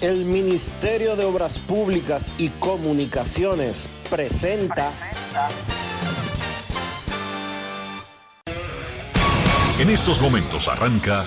El Ministerio de Obras Públicas y Comunicaciones presenta. En estos momentos arranca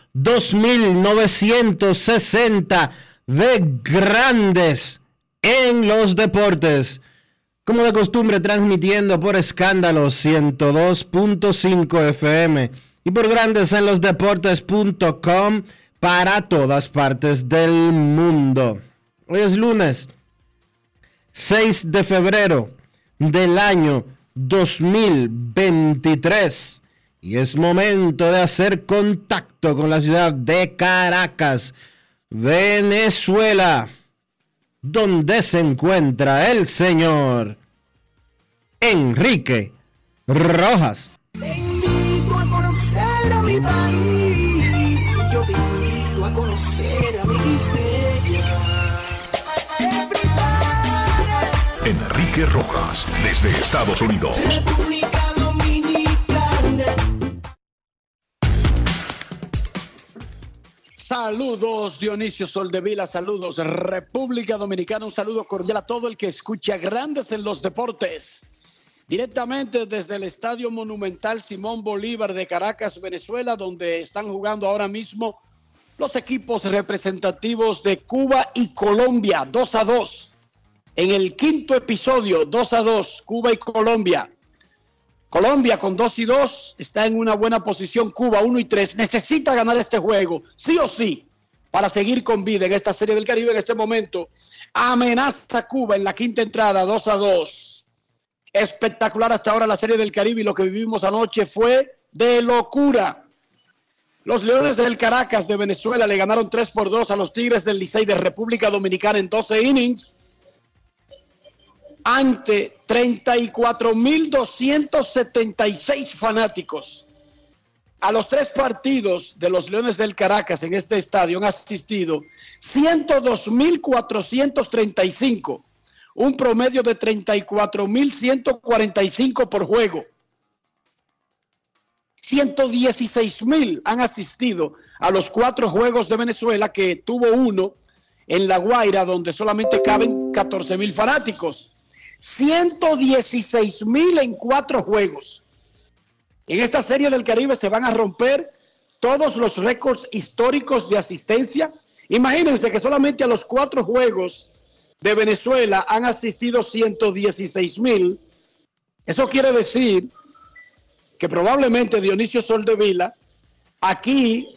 2960 de Grandes en los Deportes. Como de costumbre, transmitiendo por escándalos 102.5 FM y por Grandes en los Deportes.com para todas partes del mundo. Hoy es lunes 6 de febrero del año 2023 y es momento de hacer contacto con la ciudad de Caracas, Venezuela, donde se encuentra el señor Enrique Rojas. Te invito a conocer a mi país. Yo te invito a conocer a mi Enrique Rojas, desde Estados Unidos. República Saludos Dionisio Soldevila, saludos República Dominicana, un saludo cordial a todo el que escucha Grandes en los Deportes. Directamente desde el Estadio Monumental Simón Bolívar de Caracas, Venezuela, donde están jugando ahora mismo los equipos representativos de Cuba y Colombia, 2 a 2. En el quinto episodio, 2 a 2, Cuba y Colombia. Colombia con 2 y 2 está en una buena posición. Cuba 1 y 3 necesita ganar este juego, sí o sí, para seguir con vida en esta serie del Caribe en este momento. Amenaza Cuba en la quinta entrada, 2 a 2. Espectacular hasta ahora la serie del Caribe y lo que vivimos anoche fue de locura. Los Leones del Caracas de Venezuela le ganaron 3 por 2 a los Tigres del Licey de República Dominicana en 12 innings ante 34.276 fanáticos. A los tres partidos de los Leones del Caracas en este estadio han asistido 102.435, un promedio de 34.145 por juego. 116.000 han asistido a los cuatro juegos de Venezuela que tuvo uno en La Guaira donde solamente caben 14.000 fanáticos. 116 mil en cuatro juegos. En esta serie del Caribe se van a romper todos los récords históricos de asistencia. Imagínense que solamente a los cuatro juegos de Venezuela han asistido 116 mil. Eso quiere decir que probablemente Dionisio Soldevila aquí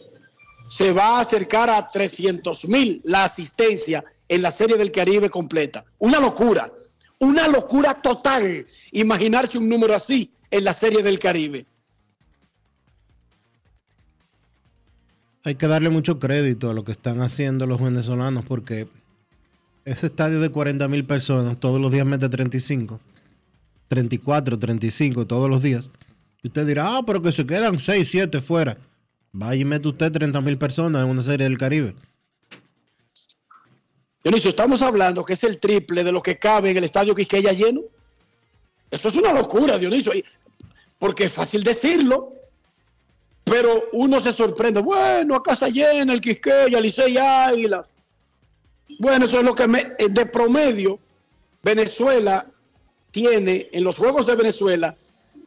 se va a acercar a 300 mil la asistencia en la serie del Caribe completa. Una locura. Una locura total imaginarse un número así en la Serie del Caribe. Hay que darle mucho crédito a lo que están haciendo los venezolanos porque ese estadio de 40 mil personas todos los días mete 35, 34, 35 todos los días. Y usted dirá, ah, pero que se quedan 6, 7 fuera. Vaya y mete usted 30 mil personas en una serie del Caribe. Dionisio, estamos hablando que es el triple de lo que cabe en el estadio Quisqueya lleno. Eso es una locura, Dionisio, porque es fácil decirlo, pero uno se sorprende. Bueno, a casa llena, el Quisqueya, Licey Águilas. Bueno, eso es lo que me, de promedio Venezuela tiene en los Juegos de Venezuela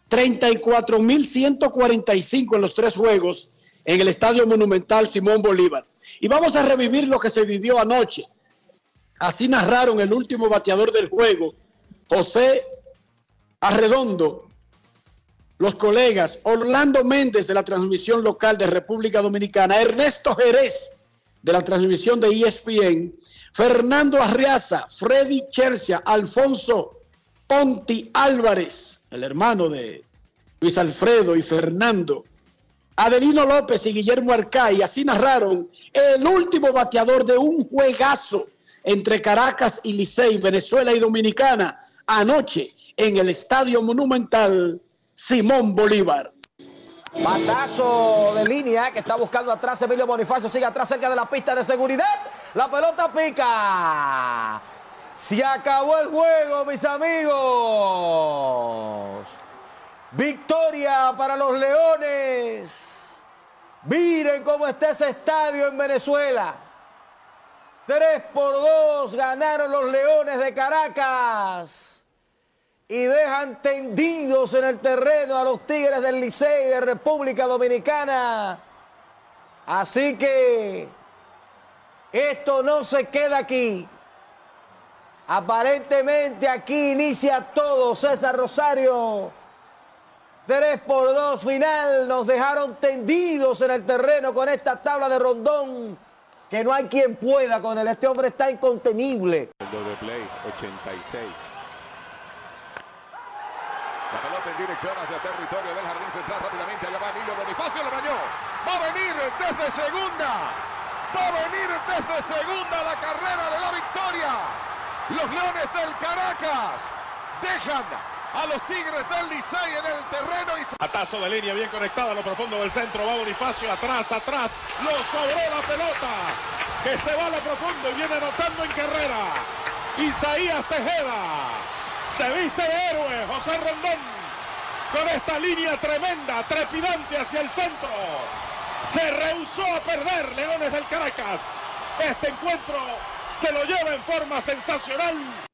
34.145 en los tres juegos en el Estadio Monumental Simón Bolívar. Y vamos a revivir lo que se vivió anoche. Así narraron el último bateador del juego, José Arredondo, los colegas Orlando Méndez de la transmisión local de República Dominicana, Ernesto Jerez de la transmisión de ESPN, Fernando Arriaza, Freddy Chercia, Alfonso Ponti Álvarez, el hermano de Luis Alfredo y Fernando, Adelino López y Guillermo Arcay, así narraron el último bateador de un juegazo entre Caracas y Licey, Venezuela y Dominicana, anoche en el Estadio Monumental Simón Bolívar. Batazo de línea que está buscando atrás Emilio Bonifacio, sigue atrás cerca de la pista de seguridad. La pelota pica. Se acabó el juego, mis amigos. Victoria para los Leones. Miren cómo está ese estadio en Venezuela. 3 por 2 ganaron los Leones de Caracas. Y dejan tendidos en el terreno a los Tigres del Licey de República Dominicana. Así que esto no se queda aquí. Aparentemente aquí inicia todo César Rosario. 3 por 2 final. Nos dejaron tendidos en el terreno con esta tabla de rondón. Que no hay quien pueda con él. Este hombre está incontenible. de play 86. La pelota en dirección hacia territorio del jardín central rápidamente. Allá va Emilio Bonifacio, lo bañó. Va a venir desde segunda. Va a venir desde segunda la carrera de la victoria. Los Leones del Caracas dejan a los Tigres del Licey en el terreno. Y... Atazo de línea bien conectado a lo profundo del centro. Va Bonifacio atrás, atrás. Lo sobró la pelota. Que se va a lo profundo y viene anotando en carrera. Isaías Tejeda. Se viste de héroe José Rondón. Con esta línea tremenda, trepidante hacia el centro. Se rehusó a perder Leones del Caracas. Este encuentro se lo lleva en forma sensacional.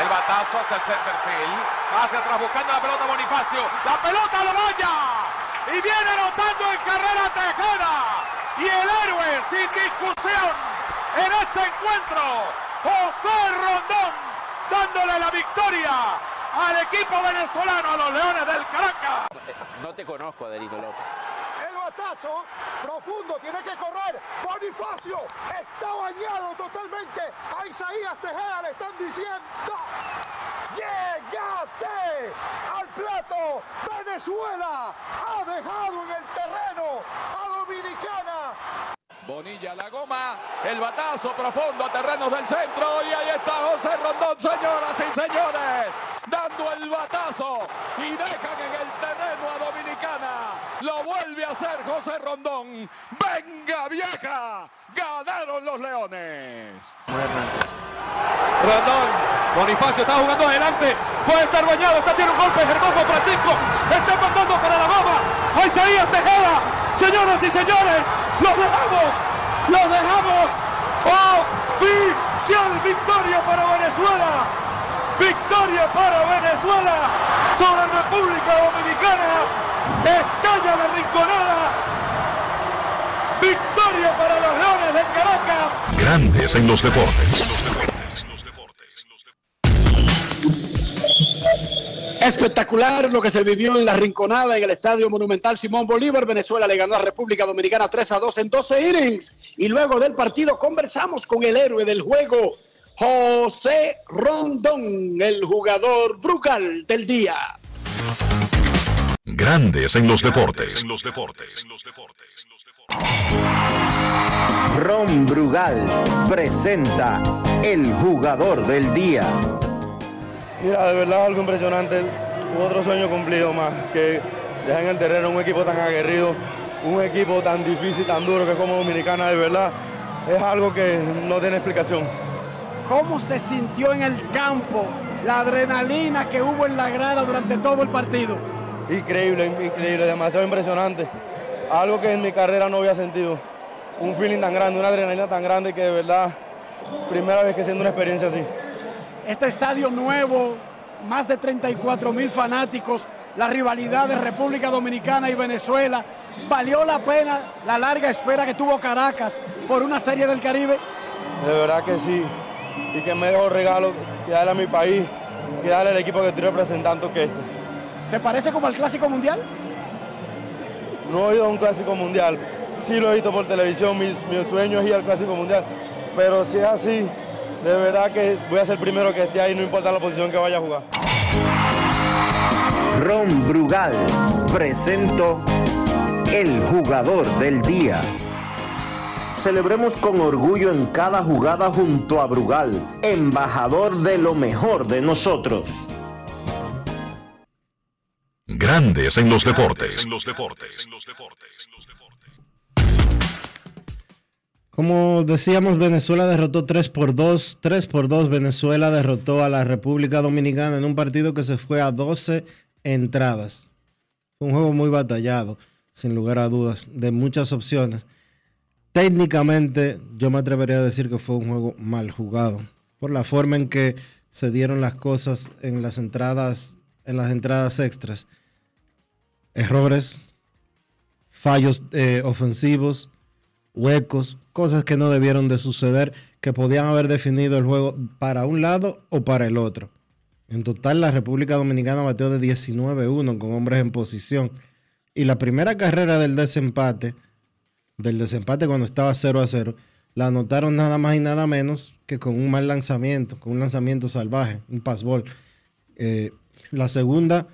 El batazo hacia el center field. Hacia atrás buscando la pelota Bonifacio. La pelota lo vaya. Y viene anotando en carrera Tejeda. Y el héroe sin discusión en este encuentro. José Rondón dándole la victoria al equipo venezolano, a los Leones del Caracas. No te conozco, Adelito López. El batazo profundo, tiene que correr. Bonifacio está bañado totalmente. A Isaías Tejeda le están diciendo. ¡Llegate al plato! Venezuela ha dejado en el terreno a Dominicana. Bonilla la goma, el batazo profundo a terrenos del centro y ahí está José Rondón, señoras y señores, dando el batazo y dejan en el terreno a Dominicana. Lo vuelve a hacer José Rondón. Venga vieja, ganaron los Leones. Rondón, Bonifacio está jugando adelante, puede estar bañado, está tiene un golpe, Germán Francisco, está mandando para la goma, ahí Isaías Tejeda, señoras y señores, los dejamos, los dejamos, oficial victoria para Venezuela, victoria para Venezuela sobre República Dominicana, la rinconada, victoria para los Leones de Caracas. Grandes en los deportes. Espectacular lo que se vivió en la Rinconada en el Estadio Monumental Simón Bolívar. Venezuela le ganó a República Dominicana 3 a 2 en 12 innings. Y luego del partido conversamos con el héroe del juego, José Rondón, el jugador brugal del día. Grandes en los deportes. En los deportes. Ron Brugal presenta el jugador del día. Mira, de verdad algo impresionante. Otro sueño cumplido más, que dejar en el terreno un equipo tan aguerrido un equipo tan difícil, tan duro que es como Dominicana, de verdad, es algo que no tiene explicación. ¿Cómo se sintió en el campo la adrenalina que hubo en la grada durante todo el partido? Increíble, increíble, demasiado impresionante. Algo que en mi carrera no había sentido. Un feeling tan grande, una adrenalina tan grande que de verdad, primera vez que siento una experiencia así. Este estadio nuevo, más de 34 mil fanáticos, la rivalidad de República Dominicana y Venezuela. ¿Valió la pena la larga espera que tuvo Caracas por una serie del Caribe? De verdad que sí. Y que mejor regalo que darle a mi país, que darle al equipo que estoy representando que este. ¿Se parece como al Clásico Mundial? No he ido a un Clásico Mundial. Sí lo he visto por televisión, mi, mi sueño es ir al Clásico Mundial. Pero si es así, de verdad que voy a ser el primero que esté ahí, no importa la posición que vaya a jugar. Ron Brugal presento el jugador del día. Celebremos con orgullo en cada jugada junto a Brugal, embajador de lo mejor de nosotros. Grandes en los deportes. En los deportes. Como decíamos, Venezuela derrotó 3 por 2. 3 por 2 Venezuela derrotó a la República Dominicana en un partido que se fue a 12 entradas. Fue un juego muy batallado, sin lugar a dudas, de muchas opciones. Técnicamente, yo me atrevería a decir que fue un juego mal jugado, por la forma en que se dieron las cosas en las entradas, en las entradas extras. Errores, fallos eh, ofensivos, huecos, cosas que no debieron de suceder, que podían haber definido el juego para un lado o para el otro. En total, la República Dominicana bateó de 19-1 con hombres en posición. Y la primera carrera del desempate, del desempate cuando estaba 0 a 0, la anotaron nada más y nada menos que con un mal lanzamiento, con un lanzamiento salvaje, un passball. Eh, la segunda,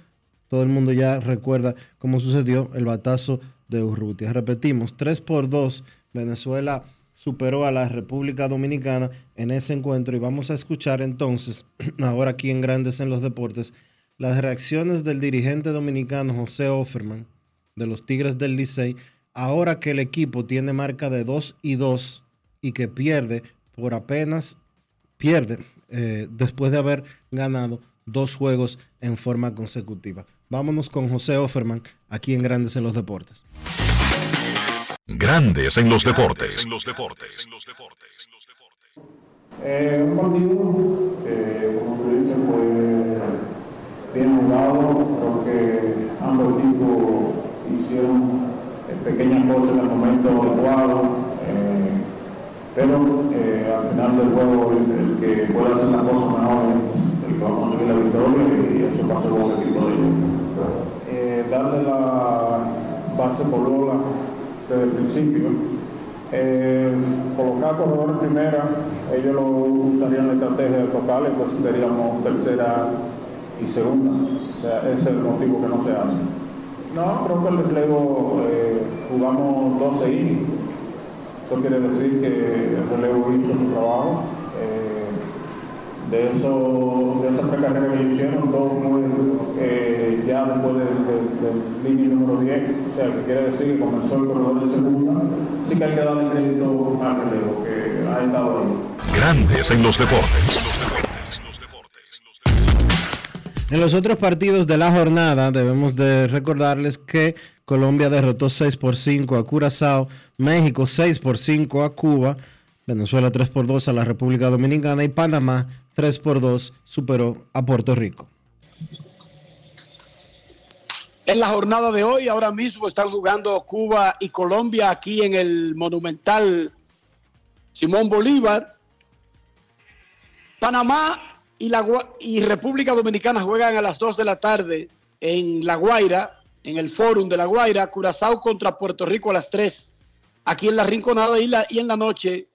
todo el mundo ya recuerda cómo sucedió el batazo de Urrutia. Repetimos, 3 por 2, Venezuela superó a la República Dominicana en ese encuentro y vamos a escuchar entonces, ahora aquí en Grandes en los Deportes, las reacciones del dirigente dominicano José Offerman de los Tigres del Licey, ahora que el equipo tiene marca de 2 y 2 y que pierde por apenas, pierde eh, después de haber ganado dos juegos en forma consecutiva. Vámonos con José Offerman aquí en Grandes en los Deportes. Grandes en los deportes. Eh, un partido que, como tú dices, fue bien jugado. Creo que ambos equipos hicieron pequeñas cosas en el momento adecuado. Eh, pero eh, al final del juego, el, el que pueda hacer las cosas mejor es el que va a conseguir la victoria y eso pasó con el equipo de ellos. Eh, darle la base por bola desde el principio. Eh, colocar corredor en primera, ellos lo usarían la estrategia de total, entonces seríamos tercera y segunda. Ese es el motivo que no se hace. No, creo que el relevo eh, jugamos 12 innings. Eso quiere decir que el relevo hizo su trabajo. De, eso, de esas tres carreras que hicieron, dos muy, eh, ya después del de, de, línea número 10, o sea, que quiere decir que comenzó el corredor de segunda, sí que hay que darle crédito al relevo, que ha estado ahí. Grandes en los deportes. En los otros partidos de la jornada debemos de recordarles que Colombia derrotó 6 por 5 a Curazao, México 6 por 5 a Cuba, Venezuela 3 por 2 a la República Dominicana y Panamá 3 por 2 superó a Puerto Rico. En la jornada de hoy, ahora mismo están jugando Cuba y Colombia aquí en el monumental Simón Bolívar. Panamá y, la, y República Dominicana juegan a las 2 de la tarde en La Guaira, en el Fórum de La Guaira. Curazao contra Puerto Rico a las 3. Aquí en la Rinconada y, la, y en la noche,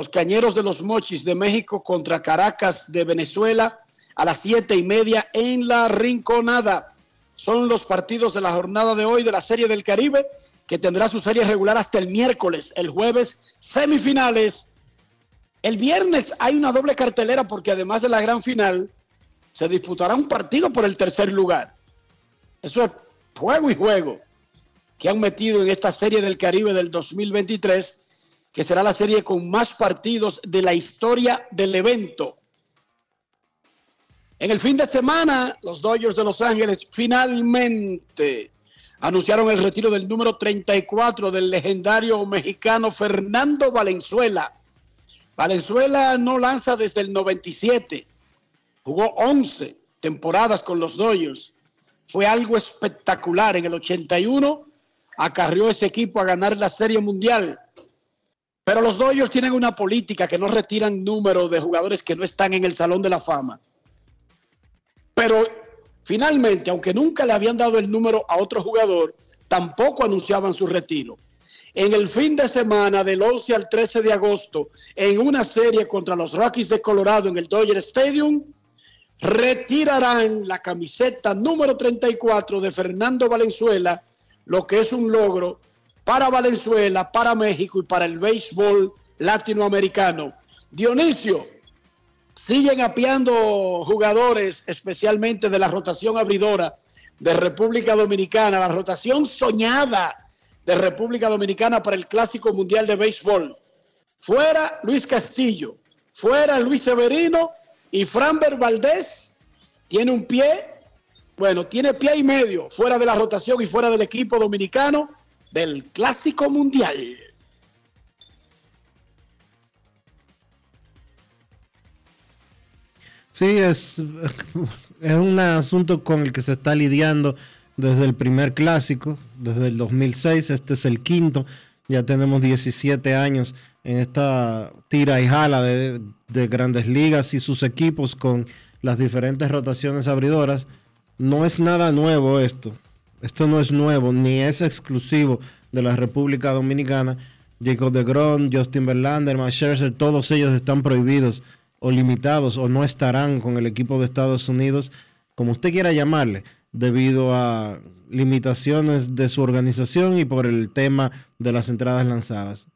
los Cañeros de los Mochis de México contra Caracas de Venezuela a las 7 y media en la Rinconada. Son los partidos de la jornada de hoy de la Serie del Caribe, que tendrá su serie regular hasta el miércoles. El jueves, semifinales. El viernes hay una doble cartelera porque además de la gran final, se disputará un partido por el tercer lugar. Eso es juego y juego. que han metido en esta serie del Caribe del 2023, que será la serie con más partidos de la historia del evento. En el fin de semana, los Dodgers de Los Ángeles finalmente anunciaron el retiro del número 34 del legendario mexicano Fernando Valenzuela. Valenzuela no lanza desde el 97, jugó 11 temporadas con los Dodgers. Fue algo espectacular. En el 81 acarrió ese equipo a ganar la Serie Mundial. Pero los Dodgers tienen una política que no retiran número de jugadores que no están en el Salón de la Fama. Pero finalmente, aunque nunca le habían dado el número a otro jugador, tampoco anunciaban su retiro. En el fin de semana del 11 al 13 de agosto, en una serie contra los Rockies de Colorado en el Dodger Stadium, retirarán la camiseta número 34 de Fernando Valenzuela, lo que es un logro para Valenzuela, para México y para el béisbol latinoamericano. Dionisio, Siguen apiando jugadores, especialmente de la rotación abridora de República Dominicana, la rotación soñada de República Dominicana para el Clásico Mundial de Béisbol. Fuera Luis Castillo, fuera Luis Severino y Franber Valdés tiene un pie, bueno, tiene pie y medio fuera de la rotación y fuera del equipo dominicano del Clásico Mundial. Sí, es, es un asunto con el que se está lidiando desde el primer clásico, desde el 2006, este es el quinto, ya tenemos 17 años en esta tira y jala de, de grandes ligas y sus equipos con las diferentes rotaciones abridoras. No es nada nuevo esto, esto no es nuevo, ni es exclusivo de la República Dominicana. Jacob de Gron, Justin Verlander, Max Scherzer, todos ellos están prohibidos o limitados o no estarán con el equipo de Estados Unidos, como usted quiera llamarle, debido a limitaciones de su organización y por el tema de las entradas lanzadas.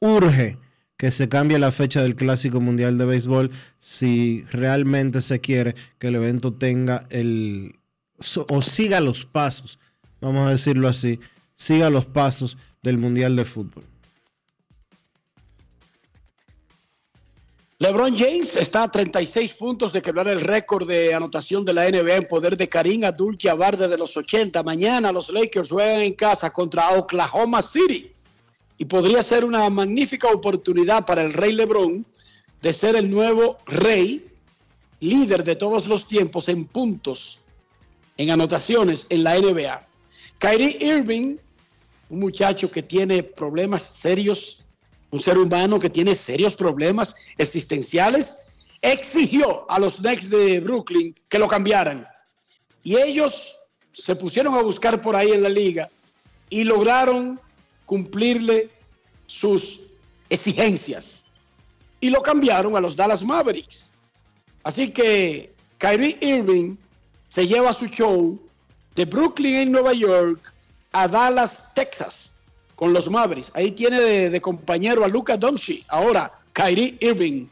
Urge que se cambie la fecha del Clásico Mundial de Béisbol si realmente se quiere que el evento tenga el o siga los pasos, vamos a decirlo así, siga los pasos del Mundial de Fútbol. LeBron James está a 36 puntos de quebrar el récord de anotación de la NBA en poder de Karim Abdul-Jabbar desde los 80. Mañana los Lakers juegan en casa contra Oklahoma City y podría ser una magnífica oportunidad para el Rey LeBron de ser el nuevo rey, líder de todos los tiempos en puntos, en anotaciones en la NBA. Kyrie Irving, un muchacho que tiene problemas serios un ser humano que tiene serios problemas existenciales, exigió a los Knicks de Brooklyn que lo cambiaran. Y ellos se pusieron a buscar por ahí en la liga y lograron cumplirle sus exigencias. Y lo cambiaron a los Dallas Mavericks. Así que Kyrie Irving se lleva su show de Brooklyn en Nueva York a Dallas, Texas con los Mavericks. Ahí tiene de, compañero a Luca Doncic, ahora Kyrie Irving.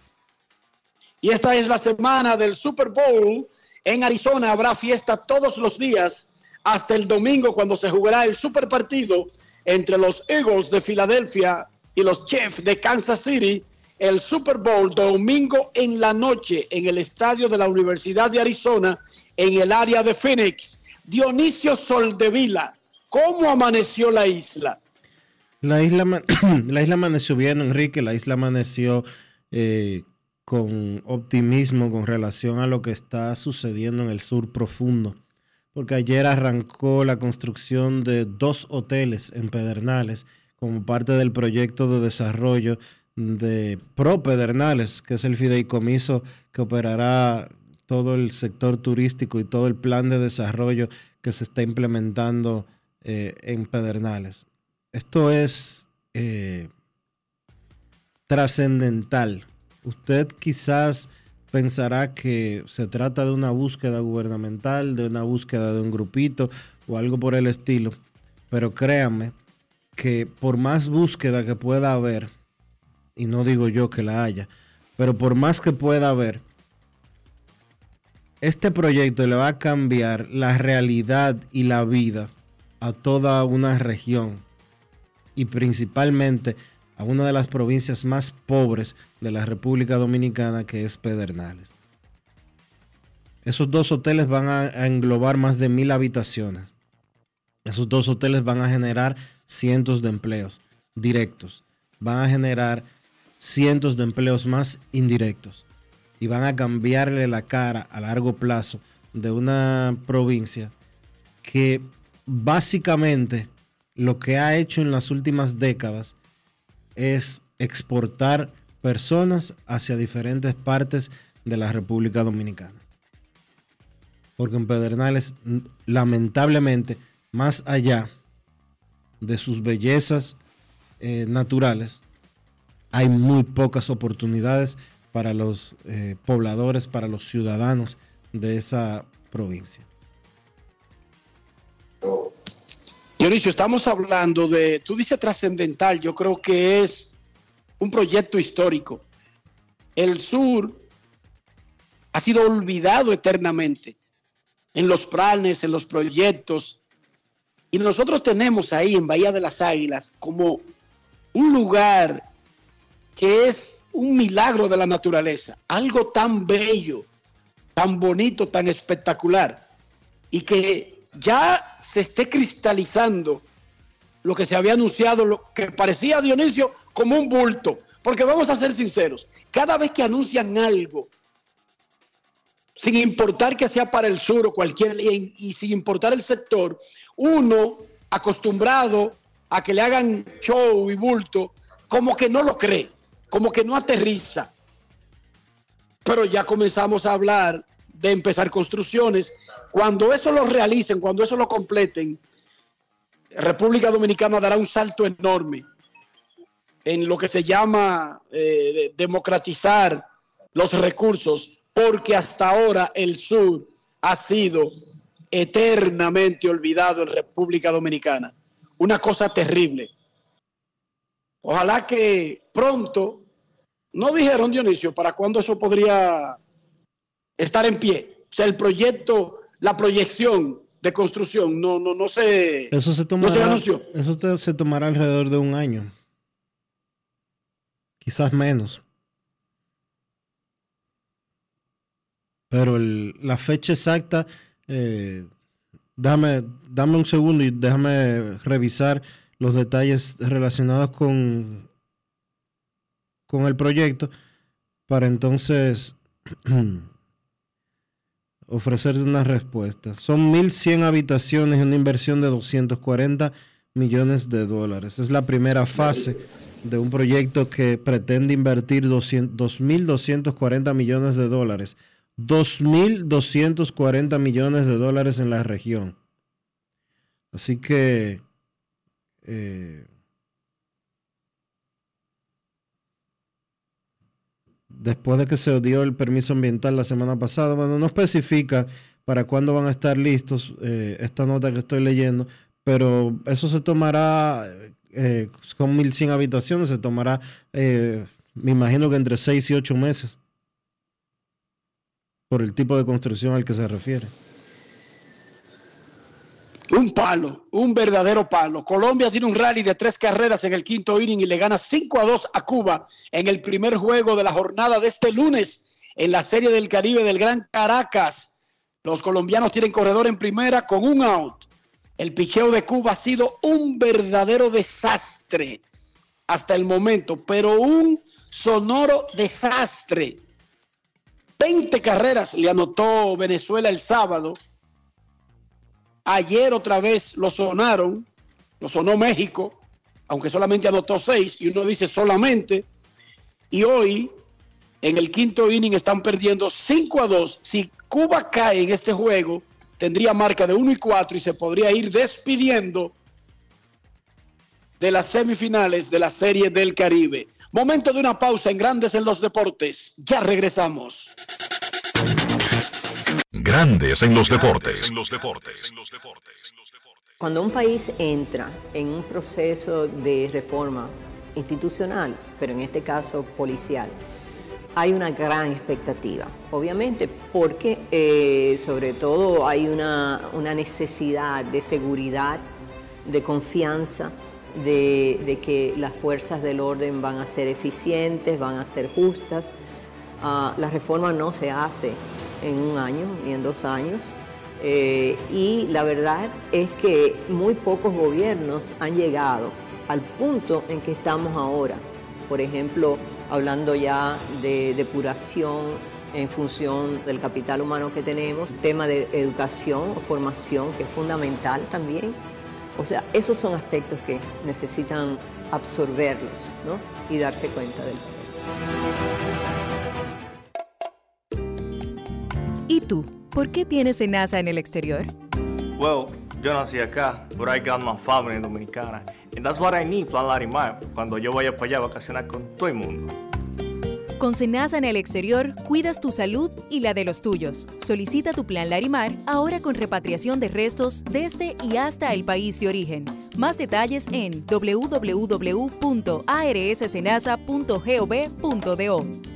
Y esta es la semana del Super Bowl. En Arizona habrá fiesta todos los días hasta el domingo cuando se jugará el super partido entre los Eagles de Filadelfia y los Chiefs de Kansas City. El Super Bowl domingo en la noche en el estadio de la Universidad de Arizona en el área de Phoenix. Dionisio Soldevila, ¿cómo amaneció la isla? La isla, la isla amaneció bien, Enrique. La isla amaneció eh, con optimismo con relación a lo que está sucediendo en el sur profundo. Porque ayer arrancó la construcción de dos hoteles en Pedernales como parte del proyecto de desarrollo de Pro Pedernales, que es el fideicomiso que operará todo el sector turístico y todo el plan de desarrollo que se está implementando eh, en Pedernales. Esto es eh, trascendental. Usted quizás pensará que se trata de una búsqueda gubernamental, de una búsqueda de un grupito o algo por el estilo, pero créanme que por más búsqueda que pueda haber, y no digo yo que la haya, pero por más que pueda haber, este proyecto le va a cambiar la realidad y la vida a toda una región y principalmente a una de las provincias más pobres de la República Dominicana, que es Pedernales. Esos dos hoteles van a, englobar más de mil habitaciones. Esos dos hoteles van a generar cientos de empleos directos. Van a generar cientos de empleos más indirectos. Y van a cambiarle la cara a largo plazo de una provincia que básicamente lo que ha hecho en las últimas décadas es exportar personas hacia diferentes partes de la República Dominicana. Porque en Pedernales, lamentablemente, más allá de sus bellezas eh, naturales, hay muy pocas oportunidades para los eh, pobladores, para los ciudadanos de esa provincia. Dionisio, estamos hablando de, tú dices trascendental, yo creo que es un proyecto histórico. El sur ha sido olvidado eternamente en los planes, en los proyectos. Y nosotros tenemos ahí en Bahía de las Águilas como un lugar que es un milagro de la naturaleza, algo tan bello, tan bonito, tan espectacular, y que ya se esté cristalizando lo que se había anunciado, lo que parecía Dionisio como un bulto. Porque vamos a ser sinceros, cada vez que anuncian algo, sin importar que sea para el sur o cualquier, y, sin importar el sector, uno acostumbrado a que le hagan show y bulto, como que no lo cree, como que no aterriza. Pero ya comenzamos a hablar de empezar construcciones. Cuando eso lo realicen, cuando eso lo completen, República Dominicana dará un salto enorme en lo que se llama eh, democratizar los recursos, porque hasta ahora el sur ha sido eternamente olvidado en República Dominicana. Una cosa terrible. Ojalá que pronto, no dijeron Dionisio, para cuándo eso podría estar en pie. O sea, el proyecto, la proyección de construcción. No, no, no se. Eso se tomará. Eso se tomará alrededor de un año. Quizás menos. Pero la fecha exacta, eh, dame, dame un segundo y déjame revisar los detalles relacionados con, con el proyecto para entonces ofrecer una respuesta. Son 1.100 habitaciones una inversión de 240 millones de dólares. Es la primera fase de un proyecto que pretende invertir 2.240 millones de dólares. 2.240 millones de dólares en la región. Así que eh, después de que se dio el permiso ambiental la semana pasada, bueno, no especifica para cuándo van a estar listos eh, esta nota que estoy leyendo, pero eso se tomará, eh, con 1.100 habitaciones, se tomará, eh, me imagino que entre 6 y 8 meses, por el tipo de construcción al que se refiere. Un palo, un verdadero palo. Colombia tiene un rally de tres carreras en el quinto inning y le gana 5 a 2 a Cuba en el primer juego de la jornada de este lunes en la Serie del Caribe del Gran Caracas. Los colombianos tienen corredor en primera con un out. El picheo de Cuba ha sido un verdadero desastre hasta el momento, pero un sonoro desastre. 20 carreras le anotó Venezuela el sábado Ayer otra vez lo sonaron, lo sonó México, aunque solamente anotó seis, y uno dice solamente. Y hoy, en el quinto inning, están perdiendo 5 a 2. Si Cuba cae en este juego, tendría marca de 1 y 4 y se podría ir despidiendo de las semifinales de la Serie del Caribe. Momento de una pausa en Grandes en los Deportes. Ya regresamos. Grandes en los deportes. Cuando un país entra en un proceso de reforma institucional, pero en este caso policial, hay una gran expectativa, obviamente, porque eh, sobre todo hay una, una necesidad de seguridad de confianza de, que las fuerzas del orden van a ser eficientes, van a ser justas. Ah, la reforma no se hace en un año ni en dos años. Eh, y la verdad es que muy pocos gobiernos han llegado al punto en que estamos ahora. Por ejemplo, hablando ya de depuración en función del capital humano que tenemos, tema de educación o formación que es fundamental también. O sea, esos son aspectos que necesitan absorberlos ¿no? y darse cuenta del tú? ¿Por qué tienes NASA en el exterior? Well, yo nací acá, but I got my family dominicana. And that's what I need, Plan Larimar, cuando yo vaya para allá a vacacionar con todo el mundo. Con Senasa en el exterior, cuidas tu salud y la de los tuyos. Solicita tu plan Larimar ahora con repatriación de restos desde y hasta el país de origen. Más detalles en www.arssenasa.gov.do.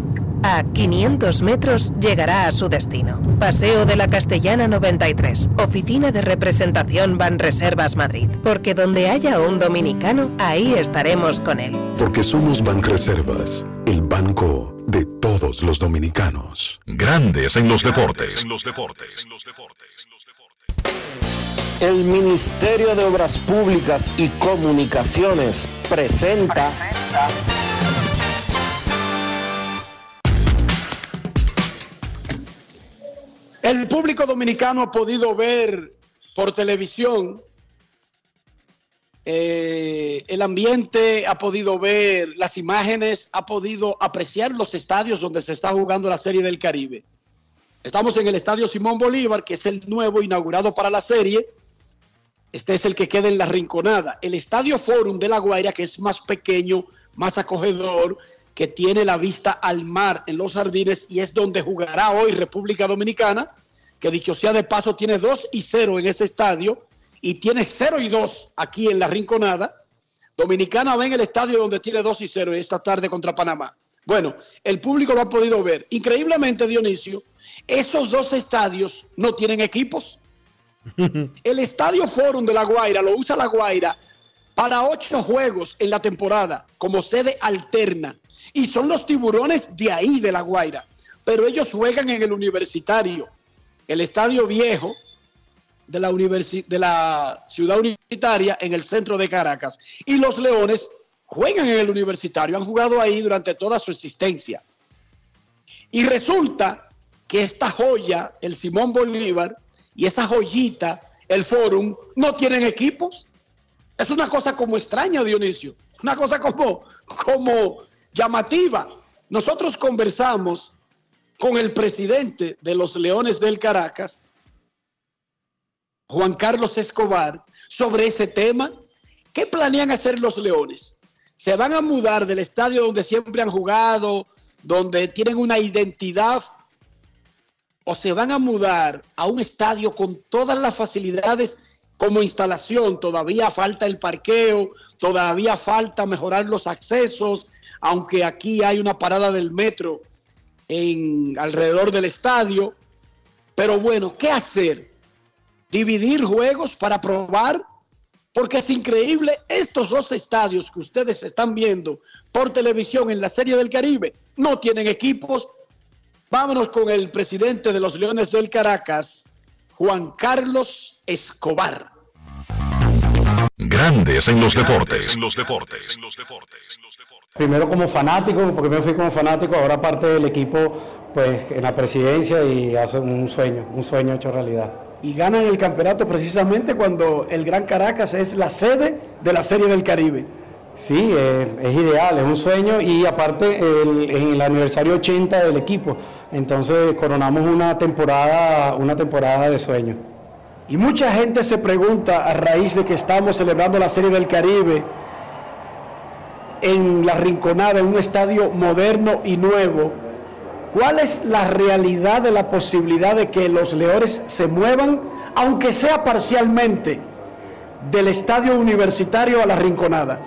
A 500 metros llegará a su destino. Paseo de la Castellana 93, Oficina de Representación Banreservas Madrid. Porque donde haya un dominicano, ahí estaremos con él. Porque somos Banreservas, el banco de todos los dominicanos. Grandes en los deportes. El Ministerio de Obras Públicas y Comunicaciones presenta. El público dominicano ha podido ver por televisión eh, el ambiente, ha podido ver las imágenes, ha podido apreciar los estadios donde se está jugando la Serie del Caribe. Estamos en el Estadio Simón Bolívar, que es el nuevo inaugurado para la serie. Este es el que queda en la Rinconada. El Estadio Forum de La Guaira, que es más pequeño, más acogedor, que tiene la vista al mar en los jardines y es donde jugará hoy República Dominicana, que dicho sea de paso tiene 2 y 0 en ese estadio y tiene 0 y 2 aquí en la Rinconada. Dominicana va en el estadio donde tiene 2 y 0 esta tarde contra Panamá. Bueno, el público lo ha podido ver. Increíblemente, Dionisio, esos dos estadios no tienen equipos. El Estadio Forum de La Guaira lo usa La Guaira para ocho juegos en la temporada como sede alterna y son los tiburones de ahí, de La Guaira. Pero ellos juegan en el universitario, el estadio viejo de la, de la ciudad universitaria en el centro de Caracas. Y los Leones juegan en el universitario, han jugado ahí durante toda su existencia. Y resulta que esta joya, el Simón Bolívar, y esa joyita, el Forum, no tienen equipos. Es una cosa como extraña, Dionisio. Una cosa como, como llamativa. Nosotros conversamos con el presidente de los Leones del Caracas, Juan Carlos Escobar, sobre ese tema. ¿Qué planean hacer los Leones? ¿Se van a mudar del estadio donde siempre han jugado, donde tienen una identidad? ¿O se van a mudar a un estadio con todas las facilidades como instalación? Todavía falta el parqueo, todavía falta mejorar los accesos, aunque aquí hay una parada del metro alrededor del estadio. Pero bueno, ¿qué hacer? ¿Dividir juegos para probar? Porque es increíble, estos dos estadios que ustedes están viendo por televisión en la Serie del Caribe no tienen equipos. Vámonos con el presidente de los Leones del Caracas, Juan Carlos Escobar. Grandes en los deportes. En los deportes. Primero como fanático, porque primero fui como fanático, ahora parte del equipo pues en la presidencia y hace un sueño, un sueño hecho realidad. Y ganan el campeonato precisamente cuando el Gran Caracas es la sede de la Serie del Caribe. Sí, es, ideal, es un sueño y aparte en el aniversario 80 del equipo, entonces coronamos una temporada, una temporada de sueño. Y mucha gente se pregunta a raíz de que estamos celebrando la Serie del Caribe, en la Rinconada, en un estadio moderno y nuevo, ¿Cuál es la realidad de la posibilidad de que los Leones se muevan, aunque sea parcialmente, del estadio universitario a la Rinconada?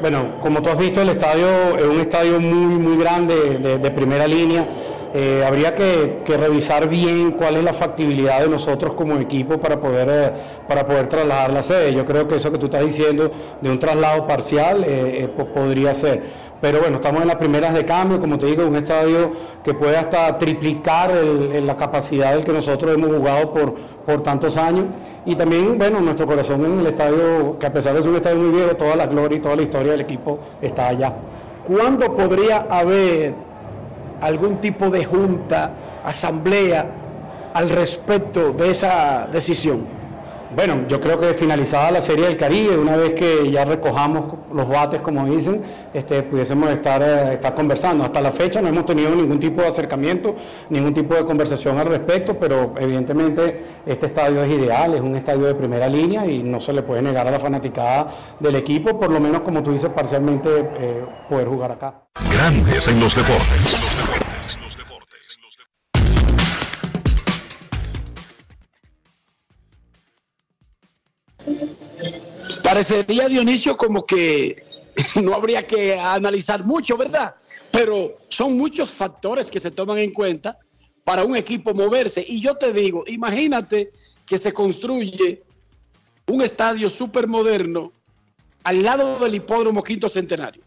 Bueno, como tú has visto, el estadio es un estadio muy, muy grande, de, de primera línea. Eh, habría que, revisar bien cuál es la factibilidad de nosotros como equipo para poder, eh, para poder trasladar la sede. Yo creo que eso que tú estás diciendo de un traslado parcial eh, podría ser. Pero bueno, estamos en las primeras de cambio, como te digo, un estadio que puede hasta triplicar la capacidad del que nosotros hemos jugado por, por tantos años. Y también, bueno, nuestro corazón en el estadio, que a pesar de ser un estadio muy viejo, toda la gloria y toda la historia del equipo está allá. ¿Cuándo podría haber algún tipo de junta, asamblea al respecto de esa decisión? Bueno, yo creo que finalizada la Serie del Caribe, una vez que ya recojamos los bates, como dicen, este, pudiésemos estar, eh, estar conversando. Hasta la fecha no hemos tenido ningún tipo de acercamiento, ningún tipo de conversación al respecto, pero evidentemente este estadio es ideal, es un estadio de primera línea y no se le puede negar a la fanaticada del equipo, por lo menos como tú dices, parcialmente eh, poder jugar acá. Grandes en los deportes. Parecería, Dionisio, como que no habría que analizar mucho, ¿verdad? Pero son muchos factores que se toman en cuenta para un equipo moverse. Y yo te digo, imagínate que se construye un estadio súper moderno al lado del hipódromo Quinto Centenario.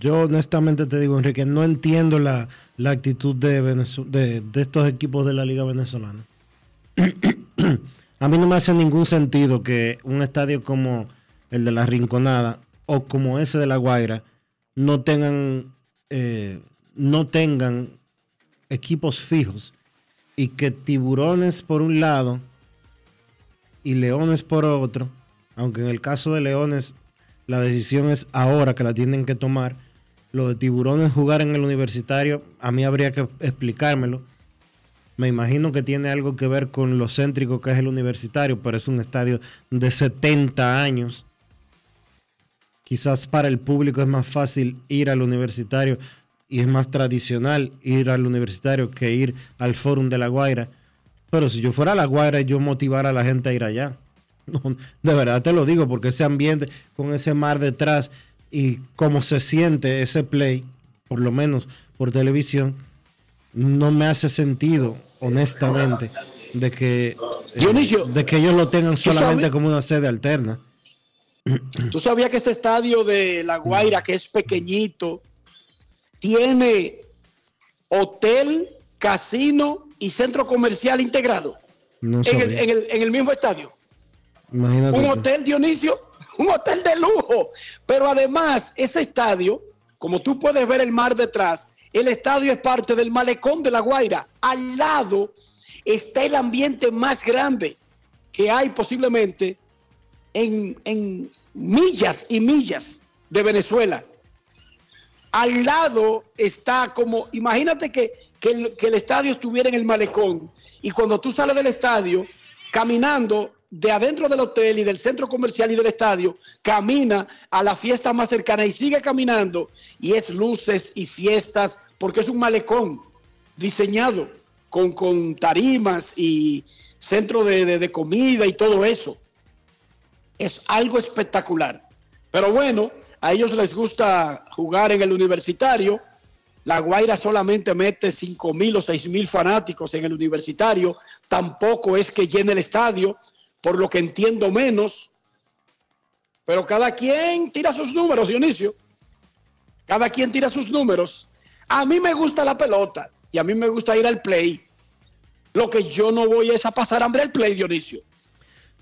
Yo honestamente te digo, Enrique, no entiendo la, la actitud de, de, de estos equipos de la Liga Venezolana. A mí no me hace ningún sentido que un estadio como el de la Rinconada o como ese de la Guaira no tengan, eh, no tengan equipos fijos y que tiburones por un lado y leones por otro, aunque en el caso de leones la decisión es ahora que la tienen que tomar, lo de tiburones jugar en el universitario, a mí habría que explicármelo me imagino que tiene algo que ver con lo céntrico que es el universitario, pero es un estadio de 70 años. Quizás para el público es más fácil ir al universitario y es más tradicional ir al universitario que ir al Fórum de La Guaira. Pero si yo fuera a La Guaira, yo motivara a la gente a ir allá. de verdad te lo digo, porque ese ambiente con ese mar detrás y cómo se siente ese play, por lo menos por televisión, no me hace sentido honestamente, de que, eh, de que ellos lo tengan solamente como una sede alterna. ¿Tú sabías que ese estadio de La Guaira, que es pequeñito, tiene hotel, casino y centro comercial integrado en, el, mismo estadio? un hotel, Dionisio, un hotel de lujo. Pero además, ese estadio, como tú puedes ver el mar detrás, el estadio es parte del malecón de La Guaira. Al lado está el ambiente más grande que hay posiblemente en, millas y millas de Venezuela. Al lado está como, imagínate que, el, que el estadio estuviera en el malecón y cuando tú sales del estadio, caminando de adentro del hotel y del centro comercial y del estadio, camina a la fiesta más cercana y sigue caminando y es luces y fiestas porque es un malecón diseñado con, con tarimas y centro de, de comida y todo eso. Es algo espectacular. Pero bueno, a ellos les gusta jugar en el universitario. La Guaira solamente mete 5 mil o 6 mil fanáticos en el universitario. Tampoco es que llene el estadio por lo que entiendo menos. Pero cada quien tira sus números, Dionisio. Cada quien tira sus números. A mí me gusta la pelota y a mí me gusta ir al play. Lo que yo no voy es a pasar hambre al play, Dionisio.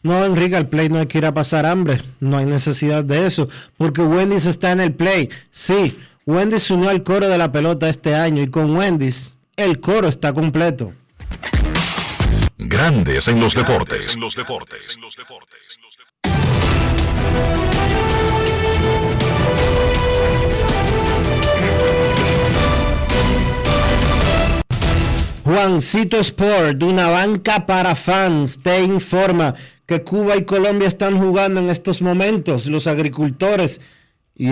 No, Enrique, al play no hay que ir a pasar hambre. No hay necesidad de eso. Porque Wendy's está en el play. Sí, Wendy's unió al coro de la pelota este año y con Wendy's el coro está completo. Grandes en los deportes. En los deportes. Juancito Sport, una banca para fans, te informa que Cuba y Colombia están jugando en estos momentos, los agricultores y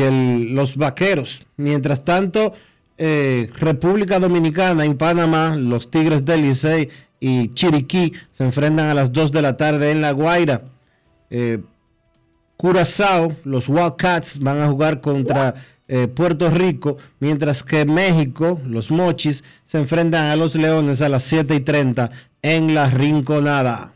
los vaqueros. Mientras tanto, eh, República Dominicana, en Panamá, los Tigres del Licey y Chiriquí se enfrentan a las 2 de la tarde en La Guaira. Eh, Curazao, los Wildcats van a jugar contra eh, Puerto Rico, mientras que México, los Mochis, se enfrentan a los Leones a las 7 y 30 en La Rinconada.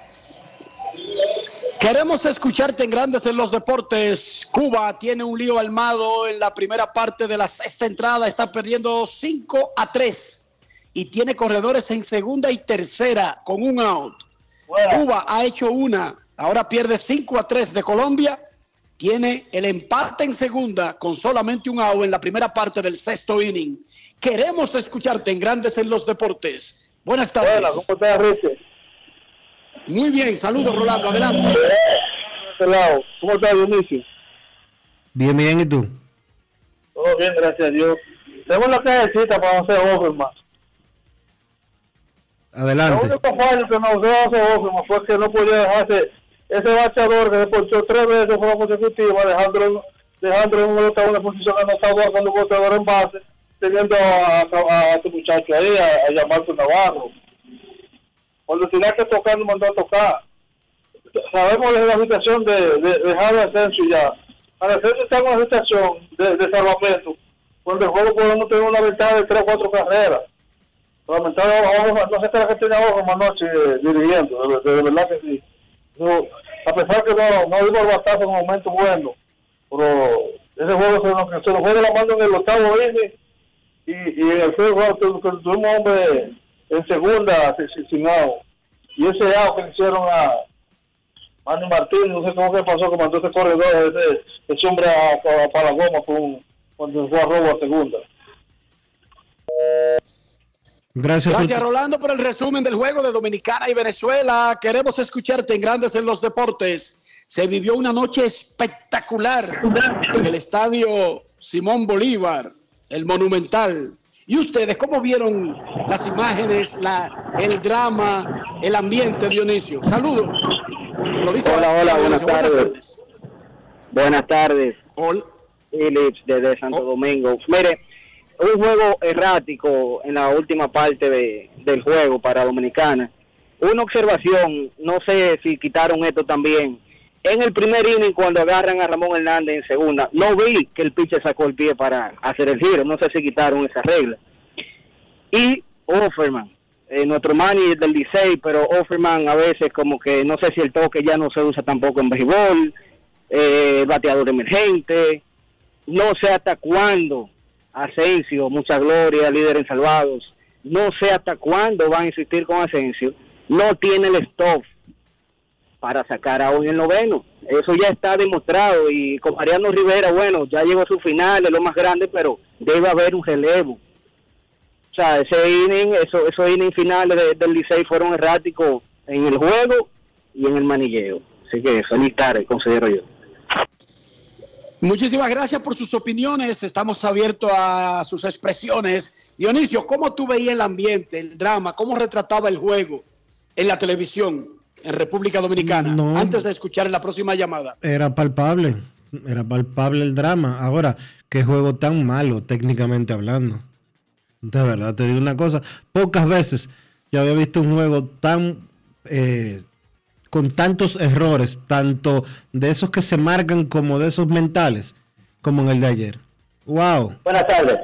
Queremos escucharte en Grandes en los Deportes. Cuba tiene un lío armado en la primera parte de la sexta entrada. Está perdiendo 5 a 3 y tiene corredores en segunda y tercera con un out. Cuba ha hecho una, ahora pierde 5 a 3 de Colombia. Tiene el empate en segunda con solamente un out en la primera parte del sexto inning. Queremos escucharte en Grandes en los Deportes. Buenas tardes. Hola, ¿cómo estás, Richie? Muy bien, saludos Rolando, adelante. ¿Cómo estás, Dionisio? Bien, bien, ¿y tú? Todo bien, gracias a Dios. Tenemos la cajecita para hacer Offerman. Adelante. Lo único fallo que nos dio hacer Offerman fue que no podía dejarse ese bachador que se ponchó tres veces de forma consecutiva, dejándolo, dejándolo en una, una posición anotadora cuando botador en base, teniendo a, a, a este muchacho ahí, a, a Marco Navarro. Cuando tenía que tocar, nos mandó a tocar. Sabemos de la situación de, de, de Javi Asensio ya. Asensio está en una situación de, de salvamento, cuando el juego podemos tener una ventaja de tres o cuatro carreras. Lamentablemente, no sé qué era que tenía ojo anoche eh, dirigiendo, de, de, verdad que sí. No, a pesar que no, no iba al en un momento bueno, pero ese juego se nos, se nos fue la mano en el octavo inning y, y en el juego tuvimos un hombre en segunda sin, out. Y ese out que le hicieron a Manny Martínez, no sé cómo que pasó, que mandó ese corredor, ese, ese hombre a, a, para la goma con, cuando fue a robo a segunda. Gracias, Gracias Rolando por el resumen del juego de Dominicana y Venezuela. Queremos escucharte en Grandes en los Deportes. Se vivió una noche espectacular en el estadio Simón Bolívar, el Monumental. ¿Y ustedes cómo vieron las imágenes, la, el drama, el ambiente, Dionisio? Saludos. Lo dice hola, hola, buenas, buenas tardes. Buenas tardes. Hola. Philips desde Santo Domingo. Mire, un juego errático en la última parte de, del juego para Dominicana. Una observación, no sé si quitaron esto también. En el primer inning, cuando agarran a Ramón Hernández en segunda, no vi que el pitcher sacó el pie para hacer el giro. No sé si quitaron esa regla. Y Offerman, eh, nuestro manager del Licey, pero Offerman a veces como que no sé si el toque ya no se usa tampoco en béisbol, eh, bateador emergente, no sé hasta cuándo Asensio, mucha gloria, líder en salvados. No sé hasta cuándo van a insistir con Asensio. No tiene el stop para sacar a hoy el noveno. Eso ya está demostrado. Y con Mariano Rivera, bueno, ya llegó a su final, es lo más grande, pero debe haber un relevo. O sea, ese inning, eso, esos innings finales de, del Licey fueron erráticos en el juego y en el manilleo. Así que feliz tarde, considero yo. Muchísimas gracias por sus opiniones. Estamos abiertos a sus expresiones. Dionisio, ¿cómo tú veías el ambiente, el drama? ¿Cómo retrataba el juego en la televisión en República Dominicana? No. Antes de escuchar la próxima llamada. Era palpable, era palpable el drama. Ahora, qué juego tan malo técnicamente hablando. De verdad, te digo una cosa, pocas veces yo había visto un juego tan eh, con tantos errores, tanto de esos que se marcan como de esos mentales, como en el de ayer. ¡Wow! Buenas tardes.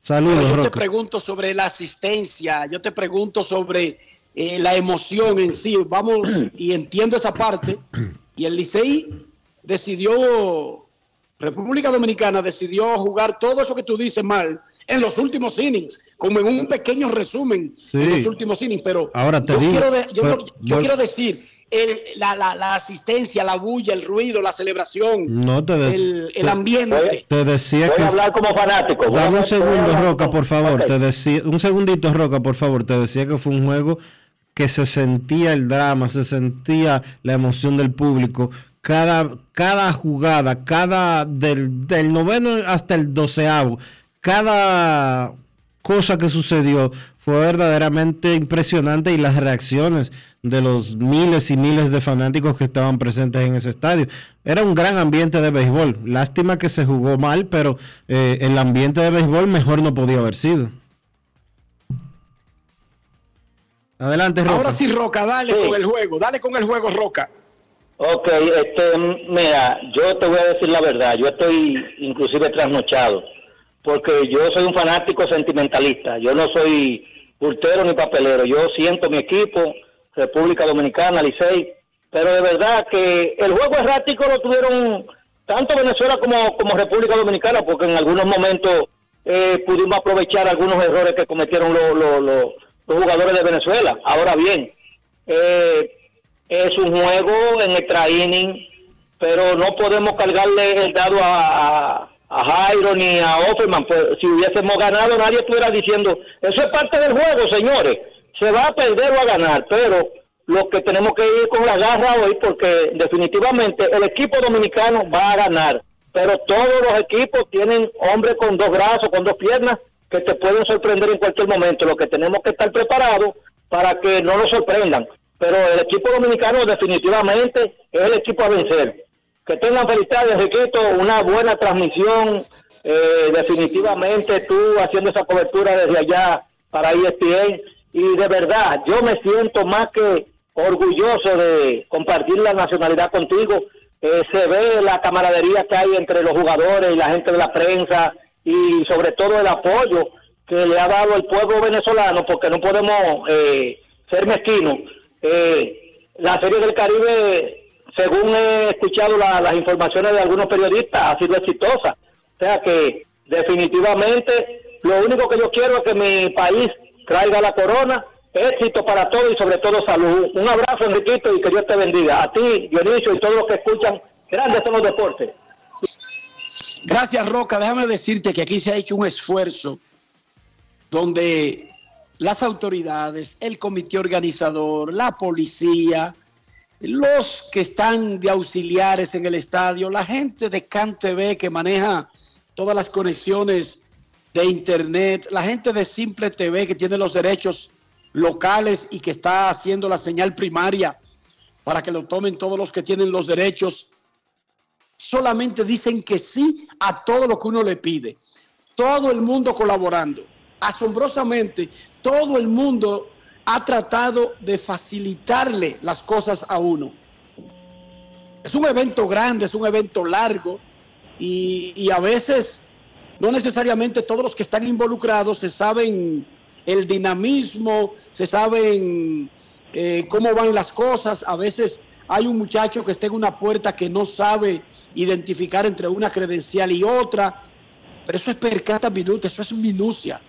Saludos, yo te pregunto sobre la asistencia, yo te pregunto sobre eh, la emoción en sí. Vamos, y entiendo esa parte. Y el Licey decidió, República Dominicana decidió jugar todo eso que tú dices mal en los últimos innings, como en un pequeño resumen en Sí. los últimos innings. Pero Ahora te yo, digo, quiero, de- yo, pero- yo vol- quiero decir, el- la, la- la asistencia, la bulla, el ruido, la celebración, No te de- el, el te- ambiente. Te decía Voy que. a hablar como fanático. Dame un segundo, Roca, por favor. Te decía, un segundito, Roca, por favor. Te decía que fue un juego que se sentía el drama, se sentía la emoción del público. Cada, cada jugada, cada del, del noveno hasta el doceavo, cada cosa que sucedió fue verdaderamente impresionante y las reacciones de los miles y miles de fanáticos que estaban presentes en ese estadio. Era un gran ambiente de béisbol. Lástima que se jugó mal, pero eh, el ambiente de béisbol mejor no podía haber sido. Adelante, Roca. Ahora sí, Roca, dale con el juego, dale con el juego, Roca. Ok, este, mira, yo te voy a decir la verdad, yo estoy inclusive trasnochado, porque yo soy un fanático sentimentalista, yo no soy pultero ni papelero, yo siento mi equipo, República Dominicana, Licey, pero de verdad que el juego errático lo tuvieron tanto Venezuela como, como República Dominicana, porque en algunos momentos eh, pudimos aprovechar algunos errores que cometieron los, los- los- los jugadores de Venezuela. Ahora bien, eh, es un juego en extra inning, pero no podemos cargarle el dado a, a, a Jairo ni a Offerman. Pues, si hubiésemos ganado, nadie estuviera diciendo, eso es parte del juego, señores. Se va a perder o a ganar, pero lo que tenemos que ir con la garra hoy, porque definitivamente el equipo dominicano va a ganar. Pero todos los equipos tienen hombres con dos brazos, con dos piernas, que te pueden sorprender en cualquier momento. Lo que tenemos que estar preparados para que no nos sorprendan. Pero el equipo dominicano definitivamente es el equipo a vencer. Que tengan felicidades, Enriquito, una buena transmisión. eh, definitivamente tú haciendo esa cobertura desde allá para ESPN. Y de verdad, yo me siento más que orgulloso de compartir la nacionalidad contigo. Eh, se ve la camaradería que hay entre los jugadores y la gente de la prensa y sobre todo el apoyo que le ha dado el pueblo venezolano porque no podemos eh, ser mezquinos. Eh, la Serie del Caribe, según he escuchado la- las informaciones de algunos periodistas, ha sido exitosa. O sea que definitivamente lo único que yo quiero es que mi país traiga la corona, éxito para todos y sobre todo salud. Un abrazo, Enriquito, y que Dios te bendiga. A ti, Dionisio, y todos los que escuchan, grandes son los deportes. Gracias, Roca. Déjame decirte que aquí se ha hecho un esfuerzo donde las autoridades, el comité organizador, la policía, los que están de auxiliares en el estadio, la gente de CanTV que maneja todas las conexiones de internet, la gente de Simple TV que tiene los derechos locales y que está haciendo la señal primaria para que lo tomen todos los que tienen los derechos solamente dicen que sí a todo lo que uno le pide. Todo el mundo colaborando. Asombrosamente, todo el mundo ha tratado de facilitarle las cosas a uno. Es un evento grande, es un evento largo y, y a veces no necesariamente todos los que están involucrados se saben el dinamismo, se saben eh, cómo van las cosas. A veces hay un muchacho que está en una puerta que no sabe identificar entre una credencial y otra, pero eso es per cada minuto, eso es minucia.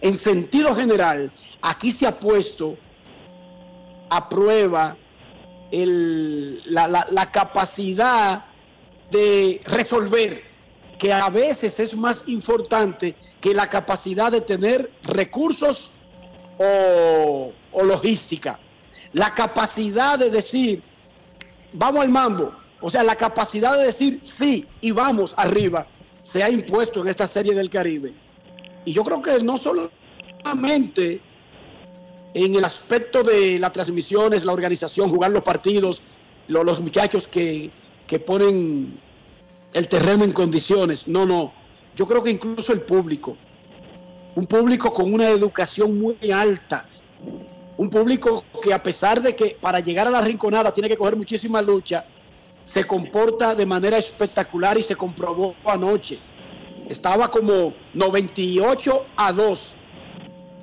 En sentido general, aquí se ha puesto a prueba la, capacidad de resolver, que a veces es más importante que la capacidad de tener recursos o logística. La capacidad de decir, vamos al mambo, o sea, la capacidad de decir sí y vamos arriba, se ha impuesto en esta serie del Caribe. Y yo creo que no solamente en el aspecto de las transmisiones, la organización, jugar los partidos, lo- los muchachos que, que ponen el terreno en condiciones. No, no. Yo creo que incluso el público, un público con una educación muy alta, Un público que a pesar de que para llegar a la rinconada tiene que coger muchísima lucha, se comporta de manera espectacular y se comprobó anoche. Estaba como 98 a 2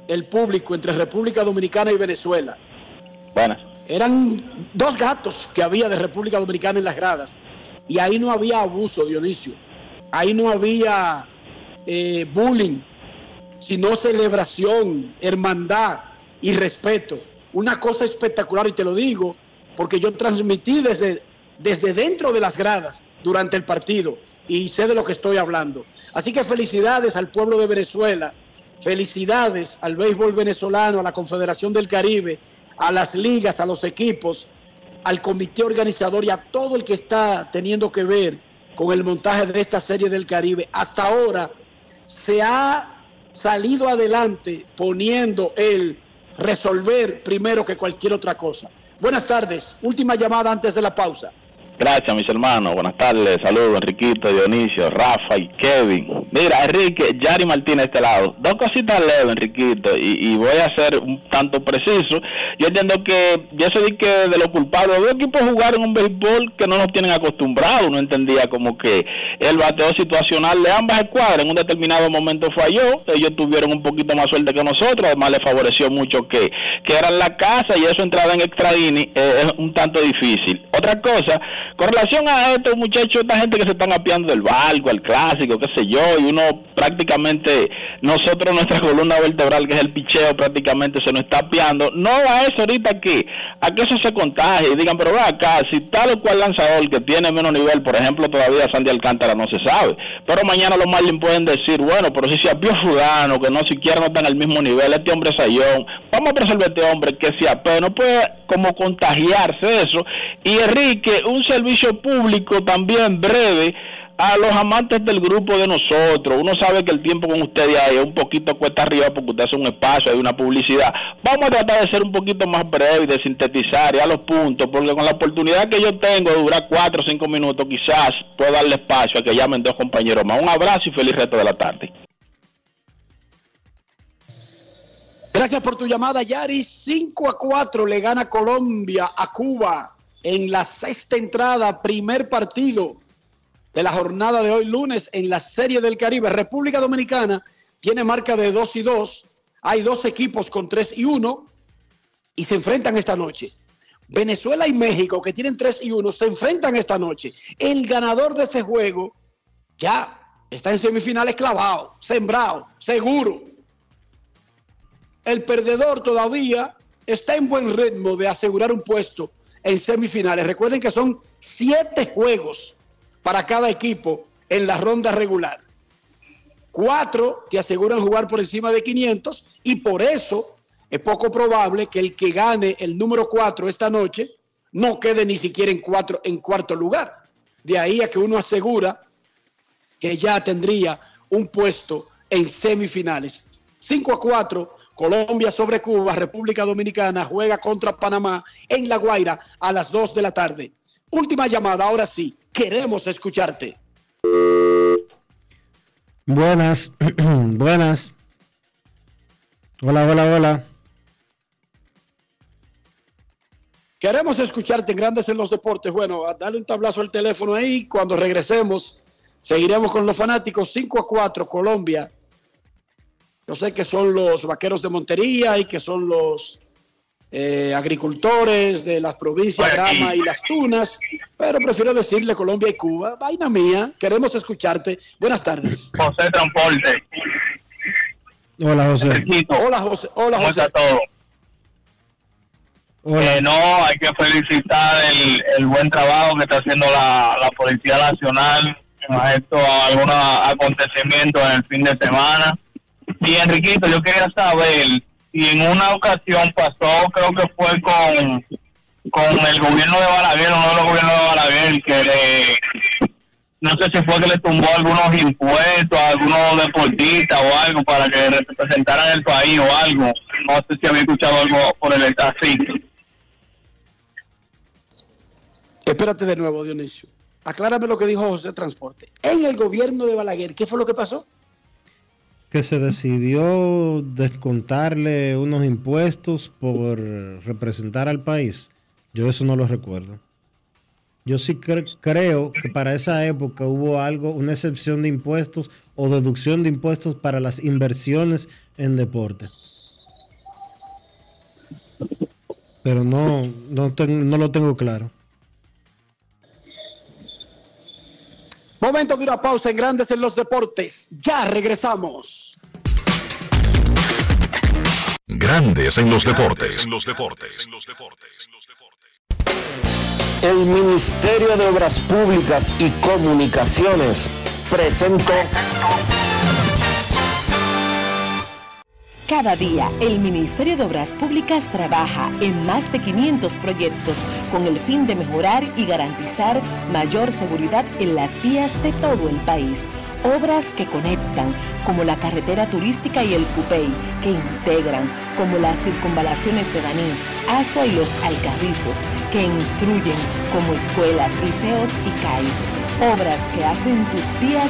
el público entre República Dominicana y Venezuela. Bueno. Eran dos gatos que había de República Dominicana en las gradas. Y ahí no había abuso, Dionisio. Ahí no había eh, bullying, sino celebración, hermandad y respeto. Una cosa espectacular, y te lo digo, porque yo transmití desde, desde dentro de las gradas durante el partido y sé de lo que estoy hablando. Así que felicidades al pueblo de Venezuela, felicidades al béisbol venezolano, a la Confederación del Caribe, a las ligas, a los equipos, al comité organizador y a todo el que está teniendo que ver con el montaje de esta serie del Caribe. Hasta ahora se ha salido adelante poniendo el resolver primero que cualquier otra cosa. Buenas tardes, última llamada antes de la pausa. Gracias, mis hermanos. Buenas tardes. Saludos, Enriquito, Dionisio, Rafa y Kevin. Mira, Enrique, Yari Martínez, este lado. Dos cositas leves, Enriquito, y, voy a ser un tanto preciso. Yo entiendo que se di que de lo culpable, dos equipos jugaron un béisbol que no nos tienen acostumbrados. No entendía como que el bateo situacional de ambas escuadras en un determinado momento falló. Ellos tuvieron un poquito más suerte que nosotros. Además, les favoreció mucho que, que eran la casa y eso entrada en extra eh, es un tanto difícil. Otra cosa, con relación a estos muchachos, esta gente que se están apiando del barco, al clásico, qué sé yo, y uno prácticamente, nosotros nuestra columna vertebral, que es el picheo, prácticamente se nos está apiando, no a eso ahorita que, a que eso se contagie y digan, pero va acá, si tal o cual lanzador que tiene menos nivel, por ejemplo, todavía Sandy Alcántara no se sabe, pero mañana los Marlins pueden decir, bueno, pero si se apió fulano, que no siquiera no está en el mismo nivel, este hombre es sayón, vamos a resolver este hombre que se apea, no puede como contagiarse eso, y Enrique, un servicio público también breve a los amantes del grupo de nosotros. Uno sabe que el tiempo con ustedes ahí es un poquito cuesta arriba porque usted hace un espacio, hay una publicidad. Vamos a tratar de ser un poquito más breve y de sintetizar y los puntos, porque con la oportunidad que yo tengo de durar cuatro o cinco minutos, quizás puedo darle espacio a que llamen dos compañeros más. Un abrazo y feliz resto de la tarde. Gracias por tu llamada, Yari. 5 a 4 le gana Colombia a Cuba en la sexta entrada, primer partido de la jornada de hoy lunes en la Serie del Caribe. República Dominicana tiene marca de 2 y 2. Hay dos equipos con 3 y 1 y se enfrentan esta noche. Venezuela y México, que tienen 3 y 1, se enfrentan esta noche. El ganador de ese juego ya está en semifinales clavado, sembrado, seguro. El perdedor todavía está en buen ritmo de asegurar un puesto en semifinales. Recuerden que son siete juegos para cada equipo en la ronda regular. Cuatro te aseguran jugar por encima de 500 y por eso es poco probable que el que gane el número cuatro esta noche no quede ni siquiera en, cuatro, en cuarto lugar. De ahí a que uno asegura que ya tendría un puesto en semifinales. 5 a 4 Colombia sobre Cuba, República Dominicana juega contra Panamá en La Guaira a las 2 de la tarde. Última llamada, ahora sí, queremos escucharte. Buenas, buenas. Hola, hola, hola. Queremos escucharte en Grandes en los Deportes. Bueno, dale un tablazo al teléfono ahí. Cuando regresemos, seguiremos con los fanáticos. 5 a 4, Colombia yo sé que son los vaqueros de Montería y que son los eh, agricultores de las provincias Gama y Las Tunas, pero prefiero decirle Colombia y Cuba. Vaina mía, queremos escucharte. Buenas tardes. José Transporte. Hola, José. Hola, José. Hola, José. Eh, no, hay que felicitar el, buen trabajo que está haciendo la, la Policía Nacional en esto algunos acontecimientos en el fin de semana y Enriquito, yo quería saber si en una ocasión pasó, creo que fue con, con el gobierno de Balaguer, uno de los gobiernos de Balaguer, que le, no sé si fue que le tumbó algunos impuestos a algunos deportistas o algo para que representaran el país o algo. No sé si había escuchado algo por el así. Espérate de nuevo, Dionisio. Aclárame lo que dijo José Transporte. En el gobierno de Balaguer, ¿qué fue lo que pasó? Que se decidió descontarle unos impuestos por representar al país. Yo eso no lo recuerdo. Yo sí creo que para esa época hubo algo, una excepción de impuestos o deducción de impuestos para las inversiones en deporte. Pero no, no, no lo tengo claro. Momento de una pausa en Grandes en los Deportes. Ya regresamos. Grandes en los deportes. En los deportes. El Ministerio de Obras Públicas y Comunicaciones presentó. Cada día, el Ministerio de Obras Públicas trabaja en más de 500 proyectos con el fin de mejorar y garantizar mayor seguridad en las vías de todo el país. Obras que conectan, como la carretera turística y el Cupey, que integran, como las circunvalaciones de Baní, Asua y los Alcarrizos, que instruyen, como escuelas, liceos y CAIS obras que hacen tus vías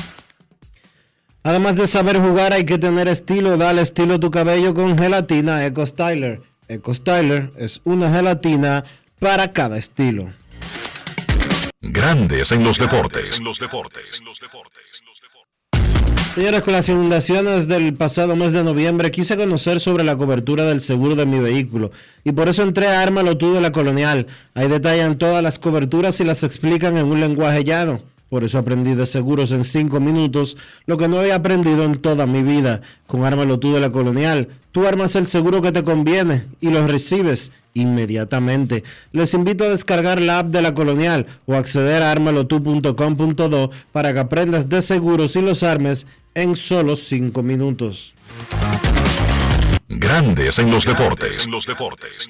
Además de saber jugar, hay que tener estilo. Dale estilo a tu cabello con gelatina Eco Styler. Eco Styler es una gelatina para cada estilo. Grandes en los deportes. En los deportes. Señores, con las inundaciones del pasado mes de noviembre quise conocer sobre la cobertura del seguro de mi vehículo y por eso entré a Ármalo tú de la Colonial. Ahí detallan todas las coberturas y las explican en un lenguaje llano. Por eso aprendí de seguros en cinco minutos, lo que no he aprendido en toda mi vida. Con Ármalo tú de la Colonial, tú armas el seguro que te conviene y lo recibes inmediatamente. Les invito a descargar la app de la Colonial o acceder a armalotu.com.do para que aprendas de seguros y los armes en solo cinco minutos. Grandes en los deportes. En los deportes.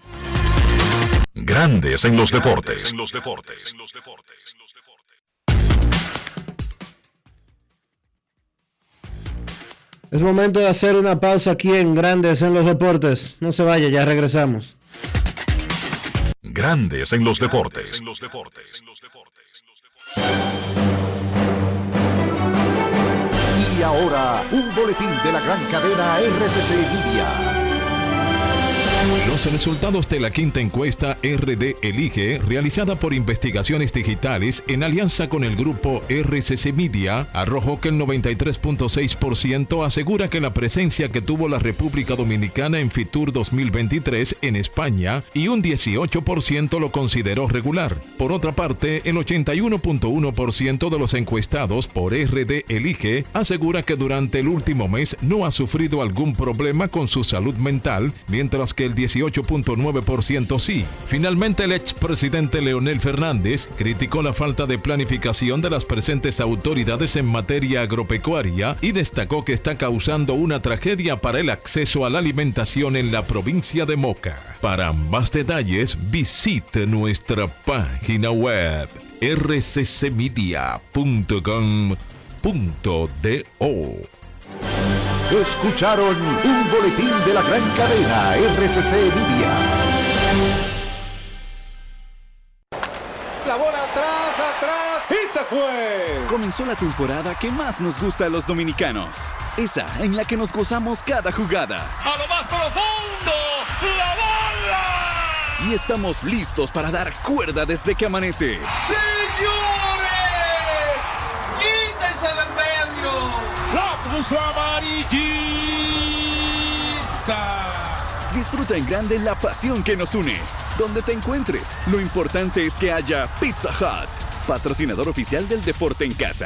Grandes en los deportes. Es momento de hacer una pausa aquí en Grandes en los deportes. No se vaya, ya regresamos. Grandes en los deportes. Y ahora, un boletín de la gran cadena RCC Libia. Los resultados de la quinta encuesta RD Elige, realizada por Investigaciones Digitales en alianza con el grupo RCC Media, arrojó que el 93.6% asegura que la presencia que tuvo la República Dominicana en Fitur 2023 en España y un 18% lo consideró regular. Por otra parte, el 81.1% de los encuestados por RD Elige asegura que durante el último mes no ha sufrido algún problema con su salud mental, mientras que el 18.9% sí. Finalmente, el expresidente Leonel Fernández criticó la falta de planificación de las presentes autoridades en materia agropecuaria y destacó que está causando una tragedia para el acceso a la alimentación en la provincia de Moca. Para más detalles, visite nuestra página web rccmedia.com.do. Escucharon un boletín de la gran cadena RCC Media. La bola atrás, atrás y se fue. Comenzó la temporada que más nos gusta a los dominicanos. Esa en la que nos gozamos cada jugada. A lo más profundo, la bola. Y estamos listos para dar cuerda desde que amanece. Señores, Cruz amarillita. Disfruta en grande la pasión que nos une. Donde te encuentres, lo importante es que haya Pizza Hut, patrocinador oficial del deporte en casa.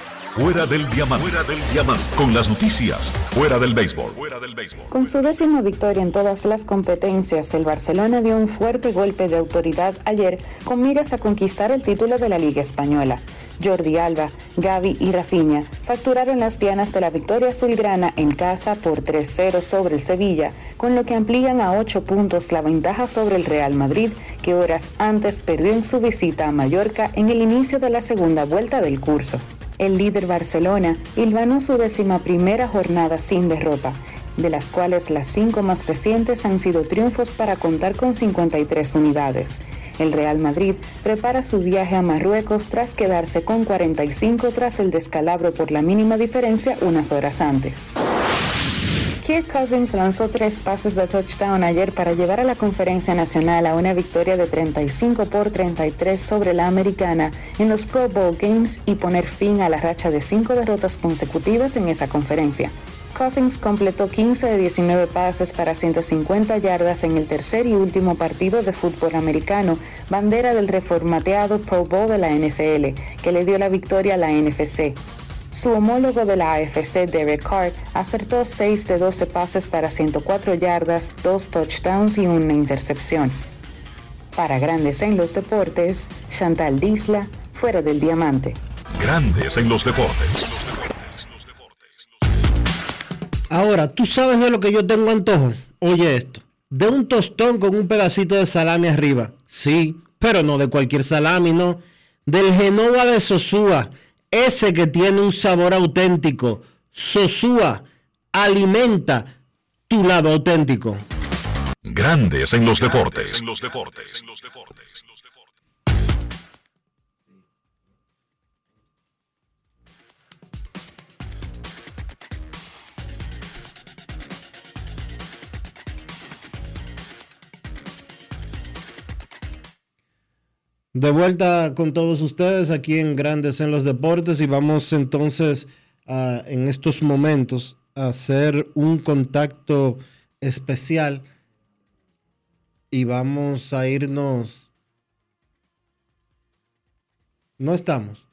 Fuera del diamante. Fuera del diamante. Con las noticias. Fuera del béisbol. Fuera del béisbol. Con su décima victoria en todas las competencias, el Barcelona dio un fuerte golpe de autoridad ayer con miras a conquistar el título de la Liga Española. Jordi Alba, Gaby y Rafinha facturaron las dianas de la victoria azulgrana en casa por 3-0 sobre el Sevilla, con lo que amplían a 8 puntos la ventaja sobre el Real Madrid, que horas antes perdió en su visita a Mallorca en el inicio de la segunda vuelta del curso el líder Barcelona hilvanó su décima primera jornada sin derrota, de las cuales las cinco más recientes han sido triunfos para contar con 53 unidades. El Real Madrid prepara su viaje a Marruecos tras quedarse con 45 tras el descalabro por la mínima diferencia unas horas antes. Kirk Cousins lanzó tres pases de touchdown ayer para llevar a la conferencia nacional a una victoria de 35 por 33 sobre la americana en los Pro Bowl Games y poner fin a la racha de cinco derrotas consecutivas en esa conferencia. Cousins completó 15 de 19 pases para 150 yardas en el tercer y último partido de fútbol americano, bandera del reformateado Pro Bowl de la NFL, que le dio la victoria a la NFC. Su homólogo de la AFC, Derek Carr, acertó 6 de 12 pases para 104 yardas, 2 touchdowns y una intercepción. Para Grandes en los Deportes, Chantal Disla, fuera del diamante. Grandes en los deportes. Ahora, ¿tú sabes de lo que yo tengo antojo? Oye esto, de un tostón con un pedacito de salami arriba. Sí, pero no de cualquier salami, no. Del Genova de Sosúa ese que tiene un sabor auténtico. Sosúa alimenta tu lado auténtico. Grandes en los deportes. De vuelta con todos ustedes aquí en Grandes en los Deportes y vamos entonces a, en estos momentos a hacer un contacto especial y vamos a irnos. No estamos.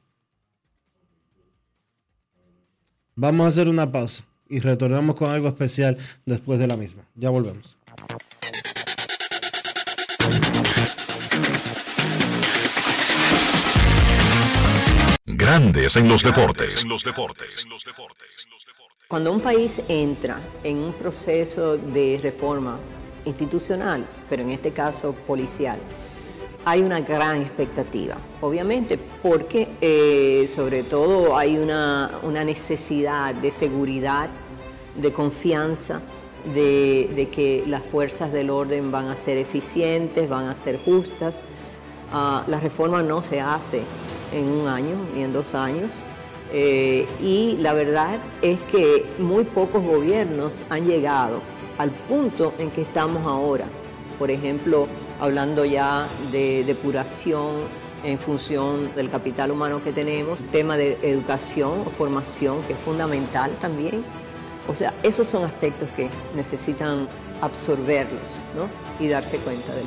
Vamos a hacer una pausa. y retornamos con algo especial después de la misma. Ya volvemos. Grandes en los deportes. Cuando un país entra en un proceso de reforma institucional, pero en este caso policial, hay una gran expectativa, obviamente, porque eh, sobre todo hay una, necesidad de seguridad, de confianza, de, que las fuerzas del orden van a ser eficientes, van a ser justas. Ah, la reforma no se hace en un año ni en dos años. Eh, y la verdad es que muy pocos gobiernos han llegado al punto en que estamos ahora. Por ejemplo, hablando ya de depuración en función del capital humano que tenemos, tema de educación o formación que es fundamental también. O sea, esos son aspectos que necesitan absorberlos y darse cuenta del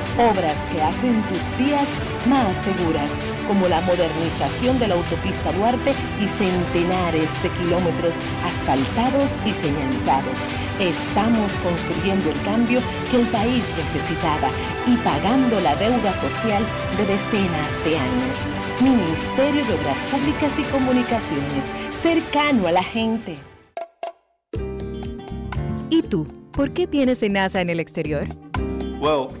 obras que hacen tus días más seguras, como la modernización de la autopista Duarte y centenares de kilómetros asfaltados y señalizados. Estamos construyendo el cambio que el país necesitaba y pagando la deuda social de decenas de años. Ministerio de Obras Públicas y Comunicaciones, cercano a la gente. ¿Y tú? ¿Por qué tienes NASA en el exterior? Well,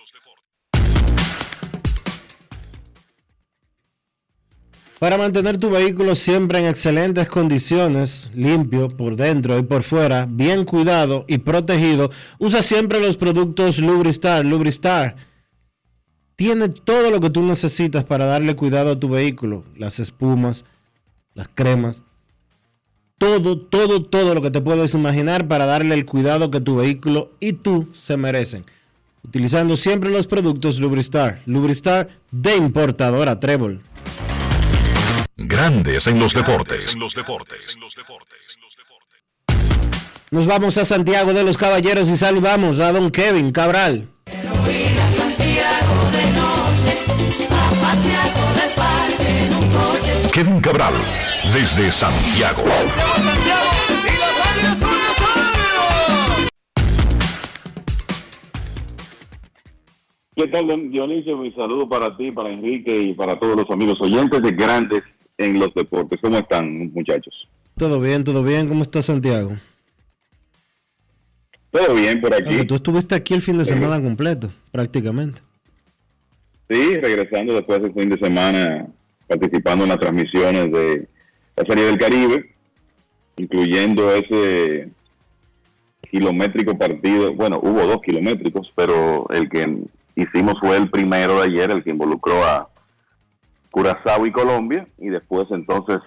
Para mantener tu vehículo siempre en excelentes condiciones, limpio por dentro y por fuera, bien cuidado y protegido, usa siempre los productos Lubristar. Lubristar tiene todo lo que tú necesitas para darle cuidado a tu vehículo, las espumas, las cremas, todo, todo, todo lo que te puedes imaginar para darle el cuidado que tu vehículo y tú se merecen. Utilizando siempre los productos Lubristar. Lubristar de importadora Trébol. Grandes en los deportes. Nos vamos a Santiago de los Caballeros y saludamos a don Kevin Cabral. Kevin Cabral, desde Santiago. ¿Qué tal, Dionisio? Mi saludo para ti, para Enrique y para todos los amigos oyentes de Grandes en los deportes. ¿Cómo están, muchachos? Todo bien, todo bien. ¿Cómo está Santiago? Todo bien por aquí. tú estuviste aquí el fin de semana completo, prácticamente. Sí, regresando después del fin de semana, participando en las transmisiones de la Serie del Caribe, incluyendo ese kilométrico partido. Bueno, hubo dos kilométricos, pero el que hicimos fue el primero de ayer, el que involucró a Curazao y Colombia, y después entonces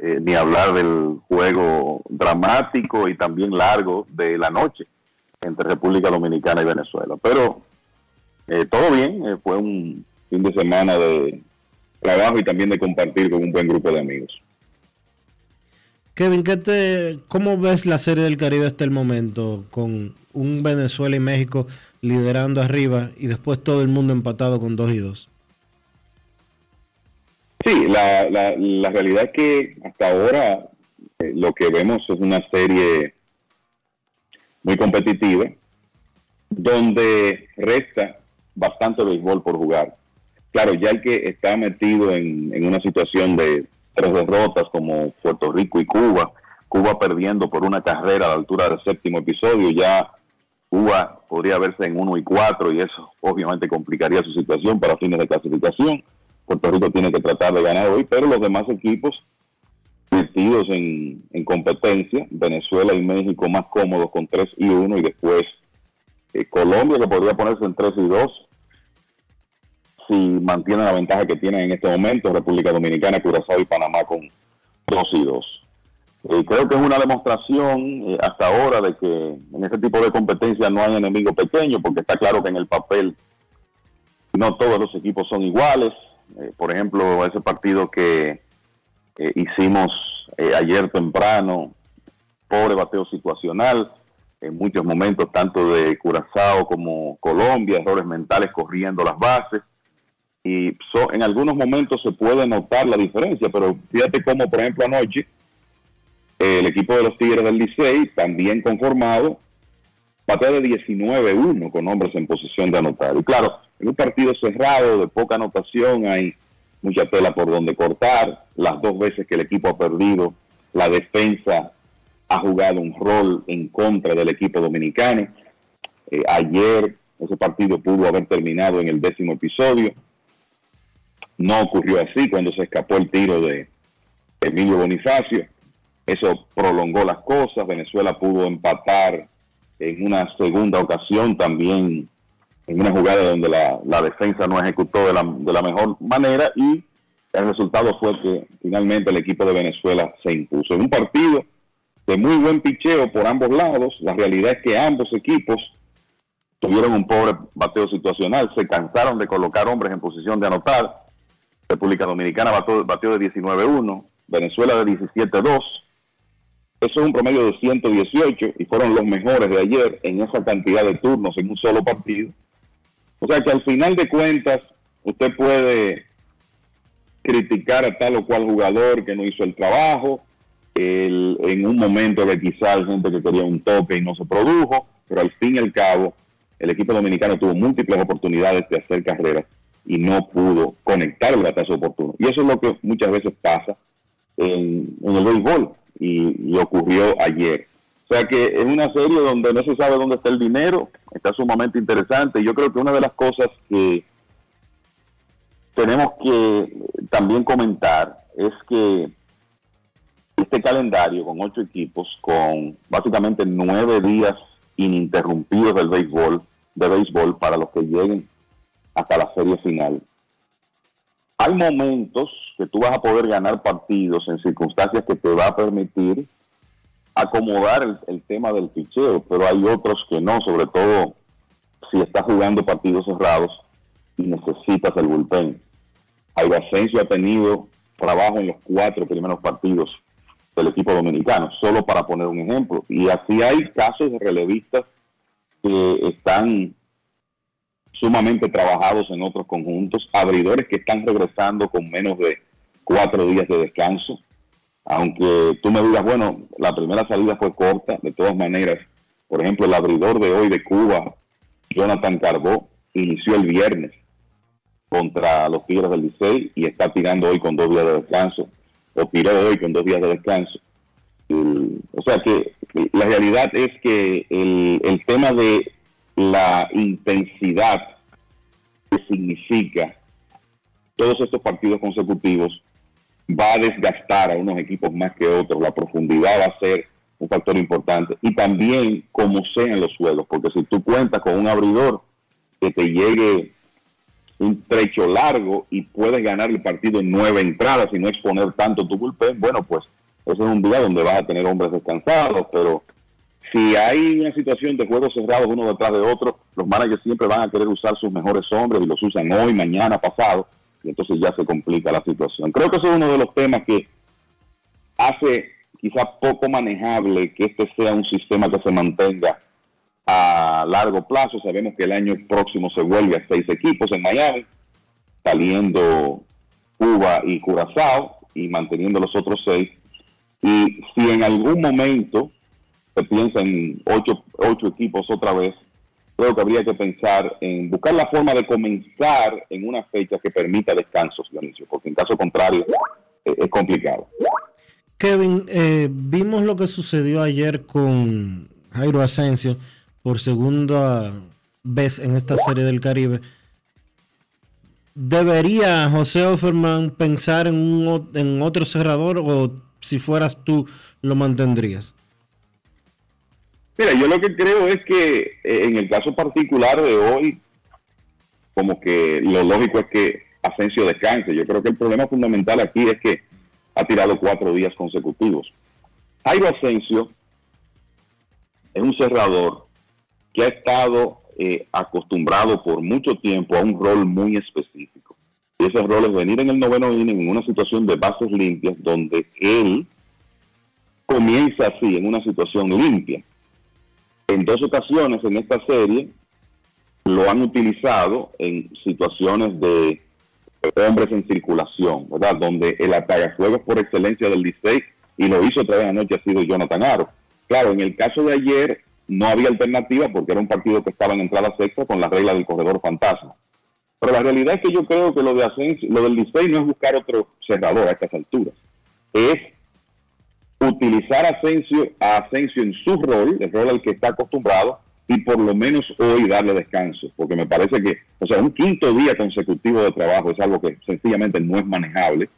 eh, ni hablar del juego dramático y también largo de la noche entre República Dominicana y Venezuela. Pero eh, todo bien, eh, fue un fin de semana de trabajo y también de compartir con un buen grupo de amigos. Kevin, ¿qué te, ¿cómo ves la Serie del Caribe hasta el momento con un Venezuela y México liderando arriba y después todo el mundo empatado con 2 y 2? Sí, la, la, la realidad es que hasta ahora eh, lo que vemos es una serie muy competitiva, donde resta bastante béisbol por jugar. Claro, ya el que está metido en, en una situación de tres derrotas como Puerto Rico y Cuba, Cuba perdiendo por una carrera a la altura del séptimo episodio, ya Cuba podría verse en 1 y 4 y eso obviamente complicaría su situación para fines de clasificación. Puerto Rico tiene que tratar de ganar hoy, pero los demás equipos metidos en, en competencia, Venezuela y México más cómodos con 3 y 1 y después eh, Colombia que podría ponerse en 3 y 2 si mantiene la ventaja que tienen en este momento, República Dominicana, Curazao y Panamá con 2 y 2. Eh, creo que es una demostración eh, hasta ahora de que en este tipo de competencia no hay enemigo pequeño, porque está claro que en el papel no todos los equipos son iguales. Eh, por ejemplo, ese partido que hicimos ayer temprano, pobre bateo situacional, en muchos momentos, tanto de Curazao como Colombia, errores mentales corriendo las bases. Y en algunos momentos se puede notar la diferencia, pero fíjate cómo, por ejemplo, anoche el equipo de los Tigres del Licey, también conformado, patea de 19-1 con hombres en posición de anotar. Y claro, en un partido cerrado, de poca anotación, hay mucha tela por donde cortar. Las dos veces que el equipo ha perdido, la defensa ha jugado un rol en contra del equipo dominicano. Eh, ayer ese partido pudo haber terminado en el décimo episodio. No ocurrió así cuando se escapó el tiro de Emilio Bonifacio. Eso prolongó las cosas. Venezuela pudo empatar en una segunda ocasión también en una jugada donde la, defensa no ejecutó de la, de la, mejor manera y el resultado fue que finalmente el equipo de Venezuela se impuso. En un partido de muy buen picheo por ambos lados, la realidad es que ambos equipos tuvieron un pobre bateo situacional, se cansaron de colocar hombres en posición de anotar. República Dominicana bateó, bateó de 19-1, Venezuela de 17-2 eso es un promedio de 118 y fueron los mejores de ayer en esa cantidad de turnos en un solo partido. O sea que al final de cuentas usted puede criticar a tal o cual jugador que no hizo el trabajo, en un momento de quizás gente que quería un toque y no se produjo, pero al fin y al cabo el equipo dominicano tuvo múltiples oportunidades de hacer carreras y no pudo conectar el batazo oportuno. Y eso es lo que muchas veces pasa en, en el béisbol y, ocurrió ayer. O sea que es una serie donde no se sabe dónde está el dinero, está sumamente interesante. Y yo creo que una de las cosas que tenemos que también comentar es que este calendario con ocho equipos, con básicamente nueve días ininterrumpidos del béisbol, de béisbol para los que lleguen hasta la serie final, hay momentos que tú vas a poder ganar partidos en circunstancias que te va a permitir acomodar el, tema del picheo, pero hay otros que no, sobre todo si estás jugando partidos cerrados y necesitas el bullpen. Jairo Asensio ha tenido trabajo en los cuatro primeros partidos del equipo dominicano, solo para poner un ejemplo. Y así hay casos de relevistas que están sumamente trabajados en otros conjuntos, abridores que están regresando con menos de cuatro días de descanso. Aunque tú me digas, bueno, la primera salida fue corta, de todas maneras, por ejemplo, el abridor de hoy de Cuba, Jonathan Carbó, inició el viernes contra los Tigres del Licey y está tirando hoy con dos días de descanso, o tiró hoy con dos días de descanso. o sea que la realidad es que el, el tema de la intensidad que significa todos estos partidos consecutivos va a desgastar a unos equipos más que otros. La profundidad va a ser un factor importante. Y también como sean los suelos, porque si tú cuentas con un abridor que te llegue un trecho largo y puedes ganar el partido en nueve entradas y no exponer tanto tu bullpen, bueno, pues ese es un día donde vas a tener hombres descansados, pero si hay una situación de juegos cerrados uno detrás de otro, los managers siempre van a querer usar sus mejores hombres y los usan hoy, mañana, pasado, y entonces ya se complica la situación. Creo que eso es uno de los temas que hace quizá poco manejable que este sea un sistema que se mantenga a largo plazo. Sabemos que el año próximo se vuelve a seis equipos en Miami, saliendo Cuba y Curazao y manteniendo los otros seis. Y si en algún momento se piensa en ocho, equipos otra vez, creo que habría que pensar en buscar la forma de comenzar en una fecha que permita descansos, Dionisio, porque en caso contrario eh, es complicado. Kevin, eh, vimos lo que sucedió ayer con Jairo Asensio, por segunda vez en esta serie del Caribe. ¿Debería José Offerman pensar en, un, en otro cerrador o si fueras tú lo mantendrías? Mira, yo lo que creo es que eh, en el caso particular de hoy, como que lo lógico es que Asensio descanse. Yo creo que el problema fundamental aquí es que ha tirado cuatro días consecutivos. Jairo Asensio es un cerrador que ha estado eh, acostumbrado por mucho tiempo a un rol muy específico. Y ese rol es venir en el noveno inning en una situación de bases limpias donde él comienza así, en una situación limpia. En dos ocasiones en esta serie lo han utilizado en situaciones de hombres en circulación, ¿verdad? Donde el atagafuegos por excelencia del Licey y lo hizo otra vez anoche ha sido Jonathan Aro. Claro, en el caso de ayer no había alternativa porque era un partido que estaba en entrada sexta con la regla del corredor fantasma. Pero la realidad es que yo creo que lo de Asensio, lo del Licey no es buscar otro cerrador a estas alturas. Es utilizar a Asensio, a Asensio en su rol, el rol al que está acostumbrado, y por lo menos hoy darle descanso, porque me parece que, o sea, un quinto día consecutivo de trabajo es algo que sencillamente no es manejable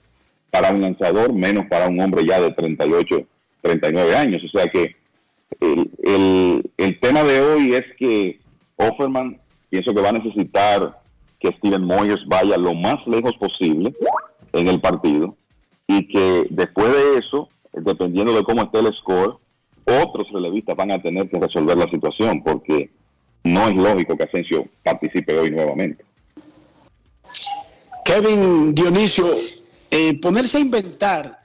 para un lanzador, menos para un hombre ya de 38, 39 años. O sea que el, el, tema de hoy es que Offerman pienso que va a necesitar que Steven Moyers vaya lo más lejos posible en el partido y que después de eso, dependiendo de cómo esté el score, otros relevistas van a tener que resolver la situación porque no es lógico que Asensio participe hoy nuevamente. Kevin Dionisio, eh, ponerse a inventar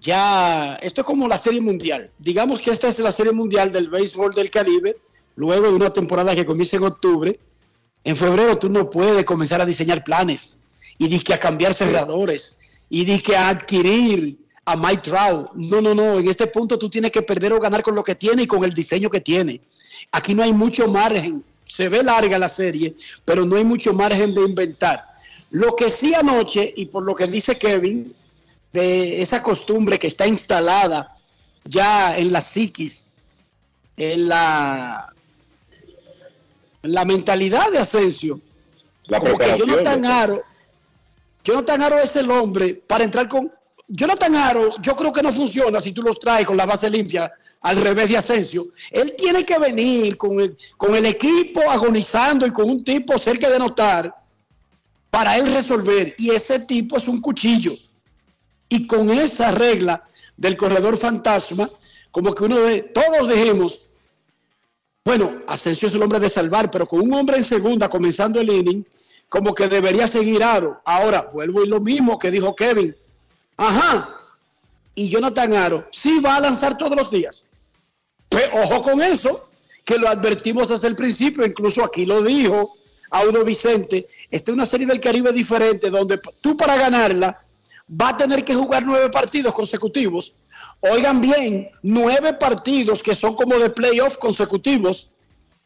ya, esto es como la serie mundial. Digamos que esta es la serie mundial del béisbol del Caribe, luego de una temporada que comienza en octubre. En febrero tú no puedes comenzar a diseñar planes y que a cambiar cerradores y que a adquirir a Mike Trout. No, no, no. En este punto tú tienes que perder o ganar con lo que tiene y con el diseño que tiene. Aquí no hay mucho margen. Se ve larga la serie, pero no hay mucho margen de inventar. Lo que sí anoche, y por lo que dice Kevin, de esa costumbre que está instalada ya en la psiquis, en la, en la mentalidad de Asensio. La como que Jonathan Aro, Jonathan Aro es el hombre para entrar con Jonathan Aro, yo creo que no funciona si tú los traes con la base limpia al revés de Asensio. Él tiene que venir con el, con el equipo agonizando y con un tipo cerca de notar para él resolver. Y ese tipo es un cuchillo. Y con esa regla del corredor fantasma, como que uno de, todos dejemos, bueno, Asensio es el hombre de salvar, pero con un hombre en segunda comenzando el inning, como que debería seguir Aro. Ahora, vuelvo y lo mismo que dijo Kevin Ajá. Y Jonathan Aro sí va a lanzar todos los días. Pero ojo con eso, que lo advertimos desde el principio, incluso aquí lo dijo Audo Vicente. Esta es una serie del Caribe diferente donde tú para ganarla va a tener que jugar nueve partidos consecutivos. Oigan bien, nueve partidos que son como de playoff consecutivos,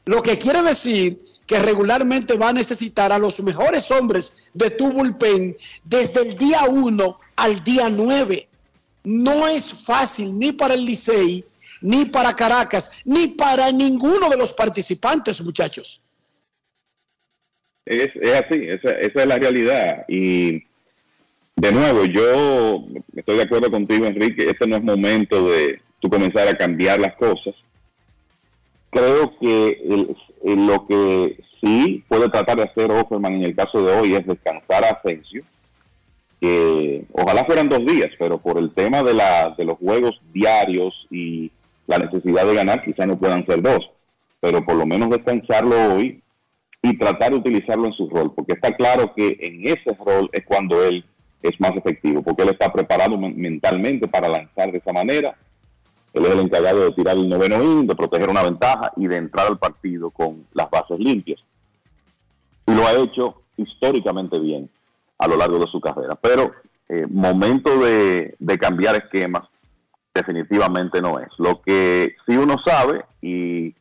lo que quiere decir que regularmente va a necesitar a los mejores hombres de tu bullpen desde el día uno al día 9. No es fácil ni para el Licey, ni para Caracas, ni para ninguno de los participantes, muchachos. Es, así, esa, es la realidad. Y de nuevo, yo estoy de acuerdo contigo, Enrique, este no es momento de tú comenzar a cambiar las cosas. Creo que lo que sí puede tratar de hacer Offerman en el caso de hoy es descansar a Asensio que ojalá fueran dos días, pero por el tema de, la, de los juegos diarios y la necesidad de ganar, quizá no puedan ser dos, pero por lo menos descansarlo hoy y tratar de utilizarlo en su rol, porque está claro que en ese rol es cuando él es más efectivo, porque él está preparado mentalmente para lanzar de esa manera. Él es el encargado de tirar el noveno inning, de proteger una ventaja y de entrar al partido con las bases limpias. Y lo ha hecho históricamente bien a lo largo de su carrera. Pero eh, momento de, cambiar esquemas definitivamente no es. Lo que sí uno sabe, y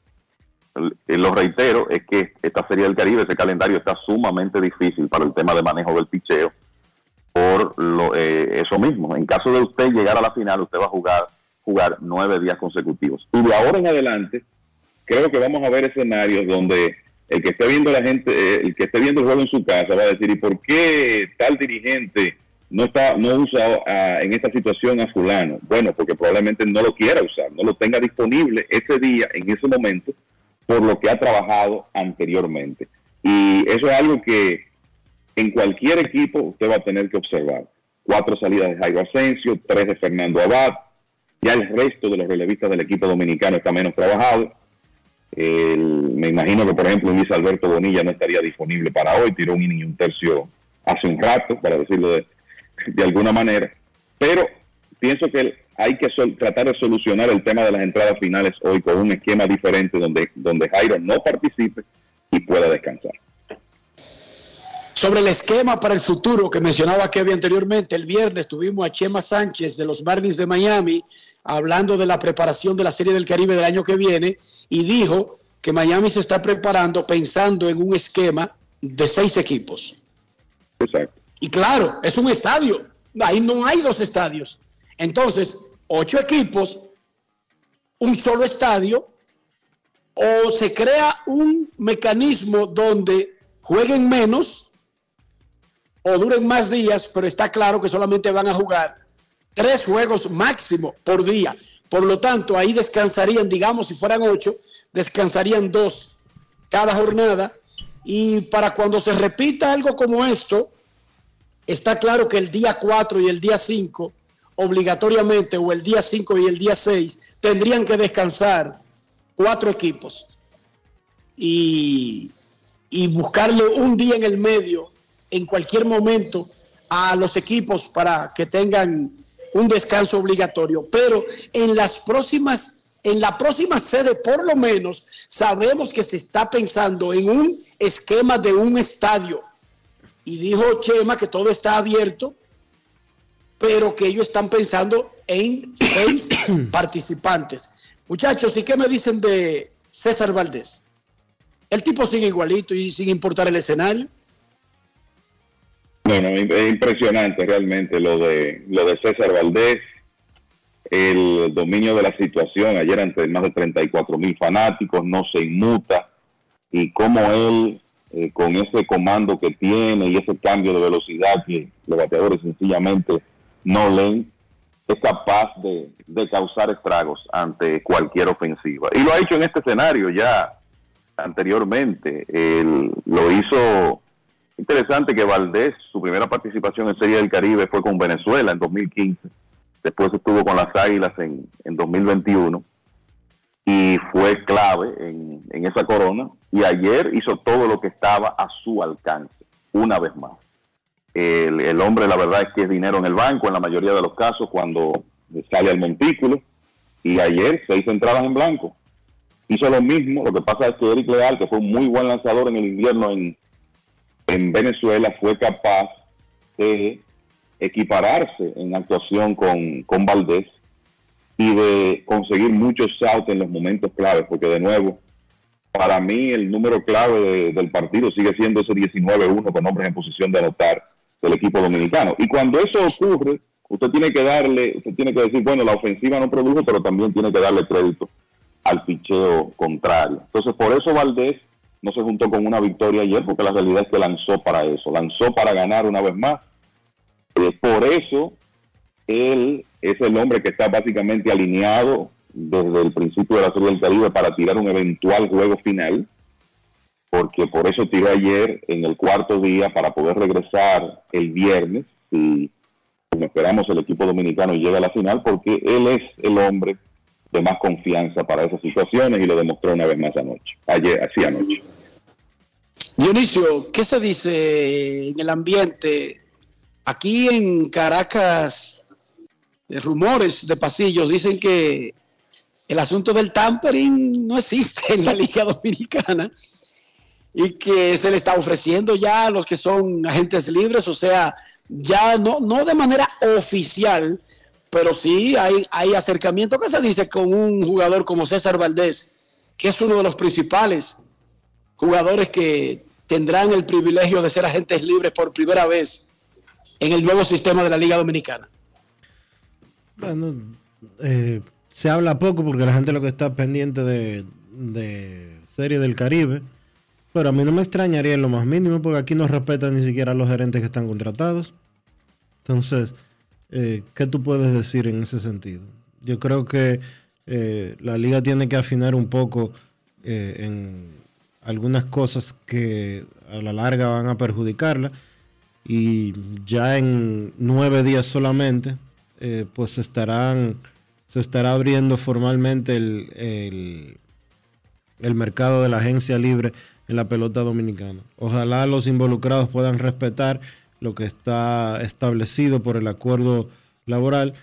lo reitero, es que esta serie del Caribe, ese calendario está sumamente difícil para el tema de manejo del picheo por lo, eh, eso mismo. En caso de usted llegar a la final, usted va a jugar, jugar nueve días consecutivos. Y de ahora en adelante, creo que vamos a ver escenarios donde el que esté viendo la gente, eh, el que esté viendo el juego en su casa va a decir, ¿y por qué tal dirigente no está no usa ah, en esta situación a fulano? Bueno, porque probablemente no lo quiera usar, no lo tenga disponible ese día, en ese momento, por lo que ha trabajado anteriormente. Y eso es algo que en cualquier equipo usted va a tener que observar. Cuatro salidas de Jairo Asensio, tres de Fernando Abad, ya el resto de los relevistas del equipo dominicano está menos trabajado me imagino que, por ejemplo, Luis Alberto Bonilla no estaría disponible para hoy, tiró un inning tercio hace un rato, para decirlo de, de alguna manera. Pero pienso que hay que tratar de solucionar el tema de las entradas finales hoy con un esquema diferente donde, donde Jairo no participe y pueda descansar. Sobre el esquema para el futuro que mencionaba Kevin anteriormente, el viernes tuvimos a Chema Sánchez de los Marlins de Miami hablando de la preparación de la Serie del Caribe del año que viene y dijo que Miami se está preparando pensando en un esquema de seis equipos. Exacto. Y claro, es un estadio. Ahí no hay dos estadios. Entonces, ocho equipos, un solo estadio, o se crea un mecanismo donde jueguen menos o duren más días, pero está claro que solamente van a jugar tres juegos máximo por día. Por lo tanto, ahí descansarían, digamos, si fueran ocho, descansarían dos cada jornada. Y para cuando se repita algo como esto, está claro que el día 4 y el día 5, obligatoriamente, o el día 5 y el día 6, tendrían que descansar cuatro equipos. Y, y buscarle un día en el medio, en cualquier momento, a los equipos para que tengan un descanso obligatorio, pero en las próximas, en la próxima sede por lo menos sabemos que se está pensando en un esquema de un estadio. Y dijo Chema que todo está abierto, pero que ellos están pensando en seis participantes. Muchachos, ¿y qué me dicen de César Valdés? El tipo sigue igualito y sin importar el escenario. Bueno, es impresionante realmente lo de lo de César Valdés, el dominio de la situación ayer ante más de 34 mil fanáticos, no se inmuta y cómo él eh, con ese comando que tiene y ese cambio de velocidad que los bateadores sencillamente no leen, es capaz de, de causar estragos ante cualquier ofensiva. Y lo ha hecho en este escenario ya anteriormente. Él lo hizo Interesante que Valdés, su primera participación en Serie del Caribe fue con Venezuela en 2015, después estuvo con las Águilas en, en 2021 y fue clave en, esa corona y ayer hizo todo lo que estaba a su alcance, una vez más. El, el, hombre, la verdad es que es dinero en el banco en la mayoría de los casos cuando sale al montículo. Y ayer seis entradas en blanco. Hizo lo mismo. Lo que pasa es que Eric Leal, que fue un muy buen lanzador en el invierno en, en Venezuela fue capaz de equipararse en actuación con, con Valdés y de conseguir muchos outs en los momentos claves, porque de nuevo, para mí el número clave del partido sigue siendo ese 19-1 con hombres en posición de anotar del equipo dominicano. Y cuando eso ocurre, usted tiene que darle, usted tiene que decir, bueno, la ofensiva no produjo, pero también tiene que darle crédito al picheo contrario. Entonces, por eso Valdés no se juntó con una victoria ayer, porque la realidad es que lanzó para eso, lanzó para ganar una vez más. Eh, por eso, él es el hombre que está básicamente alineado desde el principio de la Serie del Caribe para tirar un eventual juego final, porque por eso tiró ayer en el cuarto día para poder regresar el viernes, y como esperamos el equipo dominicano llega a la final, porque él es el hombre de más confianza para esas situaciones y lo demostró una vez más anoche, ayer, así anoche. Dionisio, ¿qué se dice en el ambiente? Aquí en Caracas, de rumores de pasillos dicen que el asunto del tampering no existe en la Liga Dominicana y que se le está ofreciendo ya a los que son agentes libres, o sea, ya no, no de manera oficial, pero sí hay, hay acercamiento que se dice con un jugador como César Valdés, que es uno de los principales jugadores que tendrán el privilegio de ser agentes libres por primera vez en el nuevo sistema de la Liga Dominicana. Bueno, eh, se habla poco porque la gente lo que está pendiente de, de Serie del Caribe. Pero a mí no me extrañaría en lo más mínimo porque aquí no respetan ni siquiera a los gerentes que están contratados. Entonces, eh, ¿qué tú puedes decir en ese sentido? Yo creo que eh, la liga tiene que afinar un poco eh, en algunas cosas que a la larga van a perjudicarla y ya en nueve días solamente pues estarán se estará abriendo formalmente el, el, el mercado de la agencia libre en la pelota dominicana. Ojalá los involucrados puedan respetar lo que está establecido por el acuerdo laboral,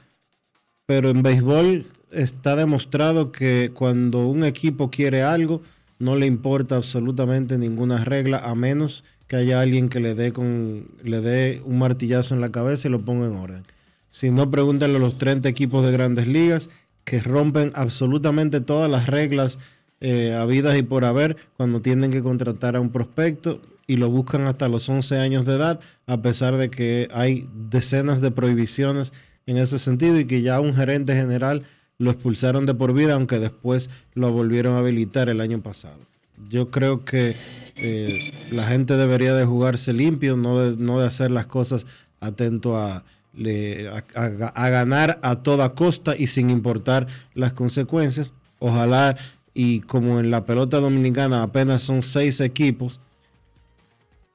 pero en béisbol está demostrado que cuando un equipo quiere algo, no le importa absolutamente ninguna regla, a menos que haya alguien que le dé, con, le dé un martillazo en la cabeza y lo ponga en orden. Si no, pregúntenle a los 30 equipos de grandes ligas que rompen absolutamente todas las reglas eh, habidas y por haber cuando tienen que contratar a un prospecto y lo buscan hasta los 11 años de edad, a pesar de que hay decenas de prohibiciones en ese sentido y que ya un gerente general lo expulsaron de por vida, aunque después lo volvieron a habilitar el año pasado. Yo creo que eh, la gente debería de jugarse limpio, no de, no de hacer las cosas atento a, a, ganar a toda costa y sin importar las consecuencias. Ojalá y como en la pelota dominicana apenas son seis equipos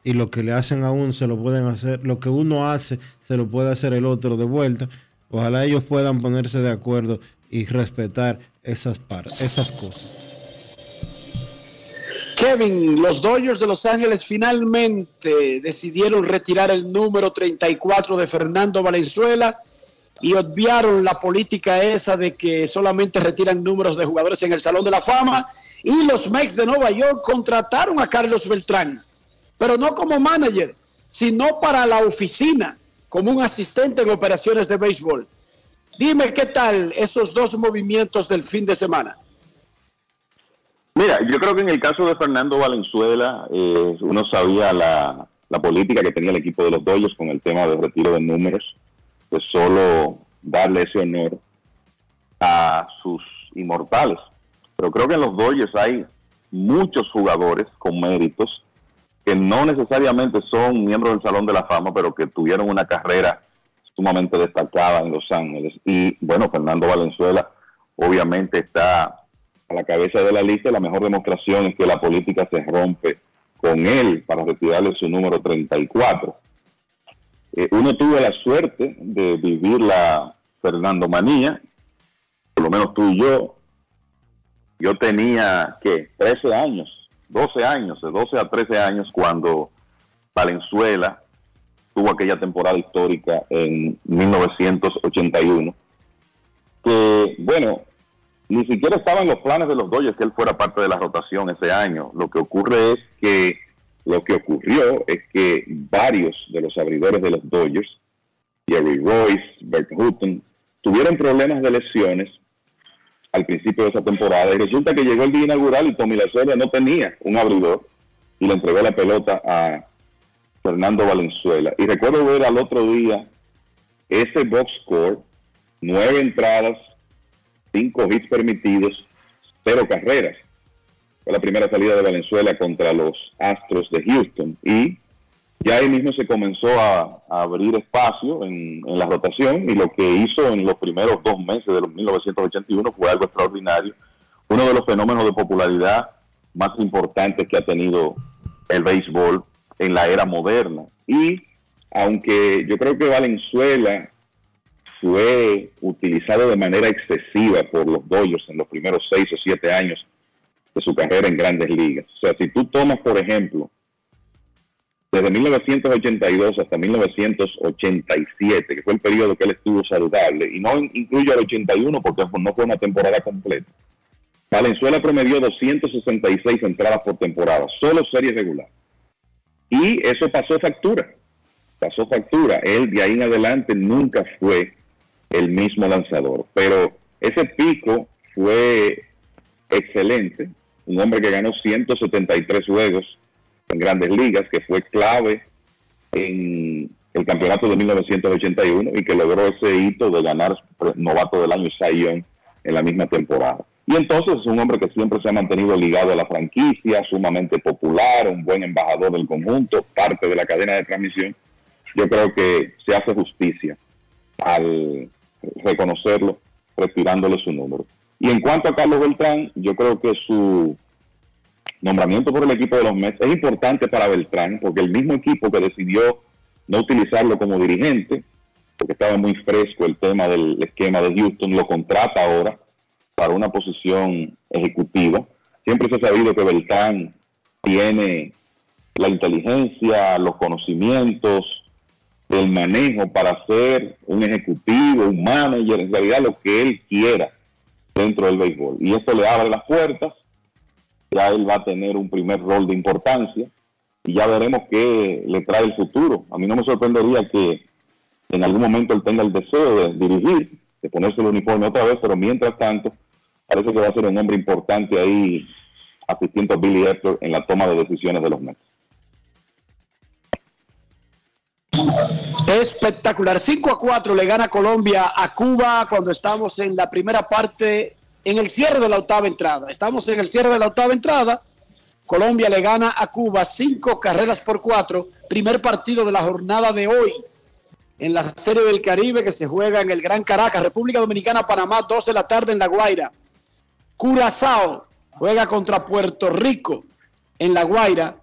y lo que le hacen a uno se lo pueden hacer, lo que uno hace se lo puede hacer el otro de vuelta. Ojalá ellos puedan ponerse de acuerdo y respetar esas partes, esas cosas. Kevin, los Dodgers de Los Ángeles finalmente decidieron retirar el número 34 de Fernando Valenzuela y obviaron la política esa de que solamente retiran números de jugadores en el Salón de la Fama. Y los Mex de Nueva York contrataron a Carlos Beltrán, pero no como manager, sino para la oficina, como un asistente en operaciones de béisbol. Dime qué tal esos dos movimientos del fin de semana. Mira, yo creo que en el caso de Fernando Valenzuela, eh, uno sabía la, la política que tenía el equipo de los Dodgers con el tema del retiro de números pues solo darle ese honor a sus inmortales. Pero creo que en los Dodgers hay muchos jugadores con méritos que no necesariamente son miembros del Salón de la Fama, pero que tuvieron una carrera sumamente destacada en Los Ángeles. Y bueno, Fernando Valenzuela obviamente está a la cabeza de la lista. La mejor demostración es que la política se rompe con él para retirarle su número 34. Eh, uno tuvo la suerte de vivir la Fernando Manía, por lo menos tú y yo. Yo tenía, ¿qué? 13 años, 12 años, de 12 a 13 años cuando Valenzuela tuvo aquella temporada histórica en 1981. Que, bueno, ni siquiera estaban los planes de los Dodgers que él fuera parte de la rotación ese año. Lo que ocurre es que lo que ocurrió es que varios de los abridores de los Dodgers, Jerry Royce, Bert Hutton, tuvieron problemas de lesiones al principio de esa temporada y resulta que llegó el día inaugural y Tommy Lacerda no tenía un abridor y le entregó la pelota a Fernando Valenzuela. Y recuerdo ver al otro día ese box score, nueve entradas, cinco hits permitidos, cero carreras la primera salida de Valenzuela contra los Astros de Houston. Y ya ahí mismo se comenzó a, abrir espacio en, la rotación y lo que hizo en los primeros dos meses de los 1981 fue algo extraordinario. Uno de los fenómenos de popularidad más importantes que ha tenido el béisbol en la era moderna. Y aunque yo creo que Valenzuela fue utilizado de manera excesiva por los Dodgers en los primeros seis o siete años de su carrera en grandes ligas. O sea, si tú tomas, por ejemplo, desde 1982 hasta 1987, que fue el periodo que él estuvo saludable, y no incluyo el 81 porque no fue una temporada completa, Valenzuela promedió 266 entradas por temporada, solo serie regular. Y eso pasó factura, pasó factura. Él de ahí en adelante nunca fue el mismo lanzador, pero ese pico fue excelente un hombre que ganó 173 juegos en grandes ligas, que fue clave en el campeonato de 1981 y que logró ese hito de ganar novato del año Cy en la misma temporada. Y entonces es un hombre que siempre se ha mantenido ligado a la franquicia, sumamente popular, un buen embajador del conjunto, parte de la cadena de transmisión. Yo creo que se hace justicia al reconocerlo, retirándole su número. Y en cuanto a Carlos Beltrán, yo creo que su nombramiento por el equipo de los Mets es importante para Beltrán, porque el mismo equipo que decidió no utilizarlo como dirigente, porque estaba muy fresco el tema del esquema de Houston, lo contrata ahora para una posición ejecutiva. Siempre se ha sabido que Beltrán tiene la inteligencia, los conocimientos, el manejo para ser un ejecutivo, un manager, en realidad lo que él quiera dentro del béisbol. Y esto le abre las puertas, ya él va a tener un primer rol de importancia y ya veremos qué le trae el futuro. A mí no me sorprendería que en algún momento él tenga el deseo de dirigir, de ponerse el uniforme otra vez, pero mientras tanto parece que va a ser un hombre importante ahí asistiendo a Billy Hector en la toma de decisiones de los Mets. Espectacular. 5 a 4 le gana Colombia a Cuba cuando estamos en la primera parte, en el cierre de la octava entrada. Estamos en el cierre de la octava entrada. Colombia le gana a Cuba cinco carreras por cuatro. Primer partido de la jornada de hoy en la Serie del Caribe que se juega en el Gran Caracas, República Dominicana, Panamá, 2 de la tarde en La Guaira. Curazao juega contra Puerto Rico en La Guaira,